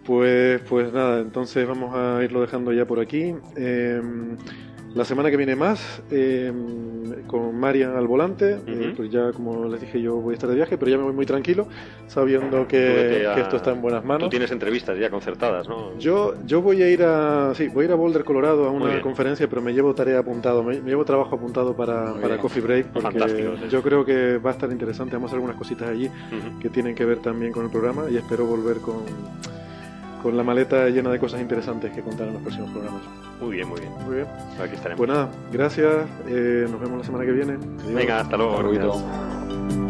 Pues, pues nada, entonces vamos a irlo dejando ya por aquí. Eh, la semana que viene más, eh, con Marian al volante, eh, pues ya como les dije yo voy a estar de viaje, pero ya me voy muy tranquilo, sabiendo Tú que, vete a- que esto está en buenas Tú manos. tienes entrevistas ya concertadas, ¿no? Yo, yo voy a ir a sí, voy a ir a Boulder, Colorado a una conferencia, pero me llevo tarea apuntado, me, me llevo trabajo apuntado para, para. Coffee Break, porque sí. yo creo que va a estar interesante, vamos a hacer algunas cositas allí que tienen que ver también con el programa y espero volver con, con la maleta llena de cosas interesantes que contar en los próximos programas. Muy bien, muy bien. Muy bien. Aquí estaremos. Pues nada, gracias, eh, nos vemos la semana que viene. Adiós. Venga, hasta luego. Hasta luego.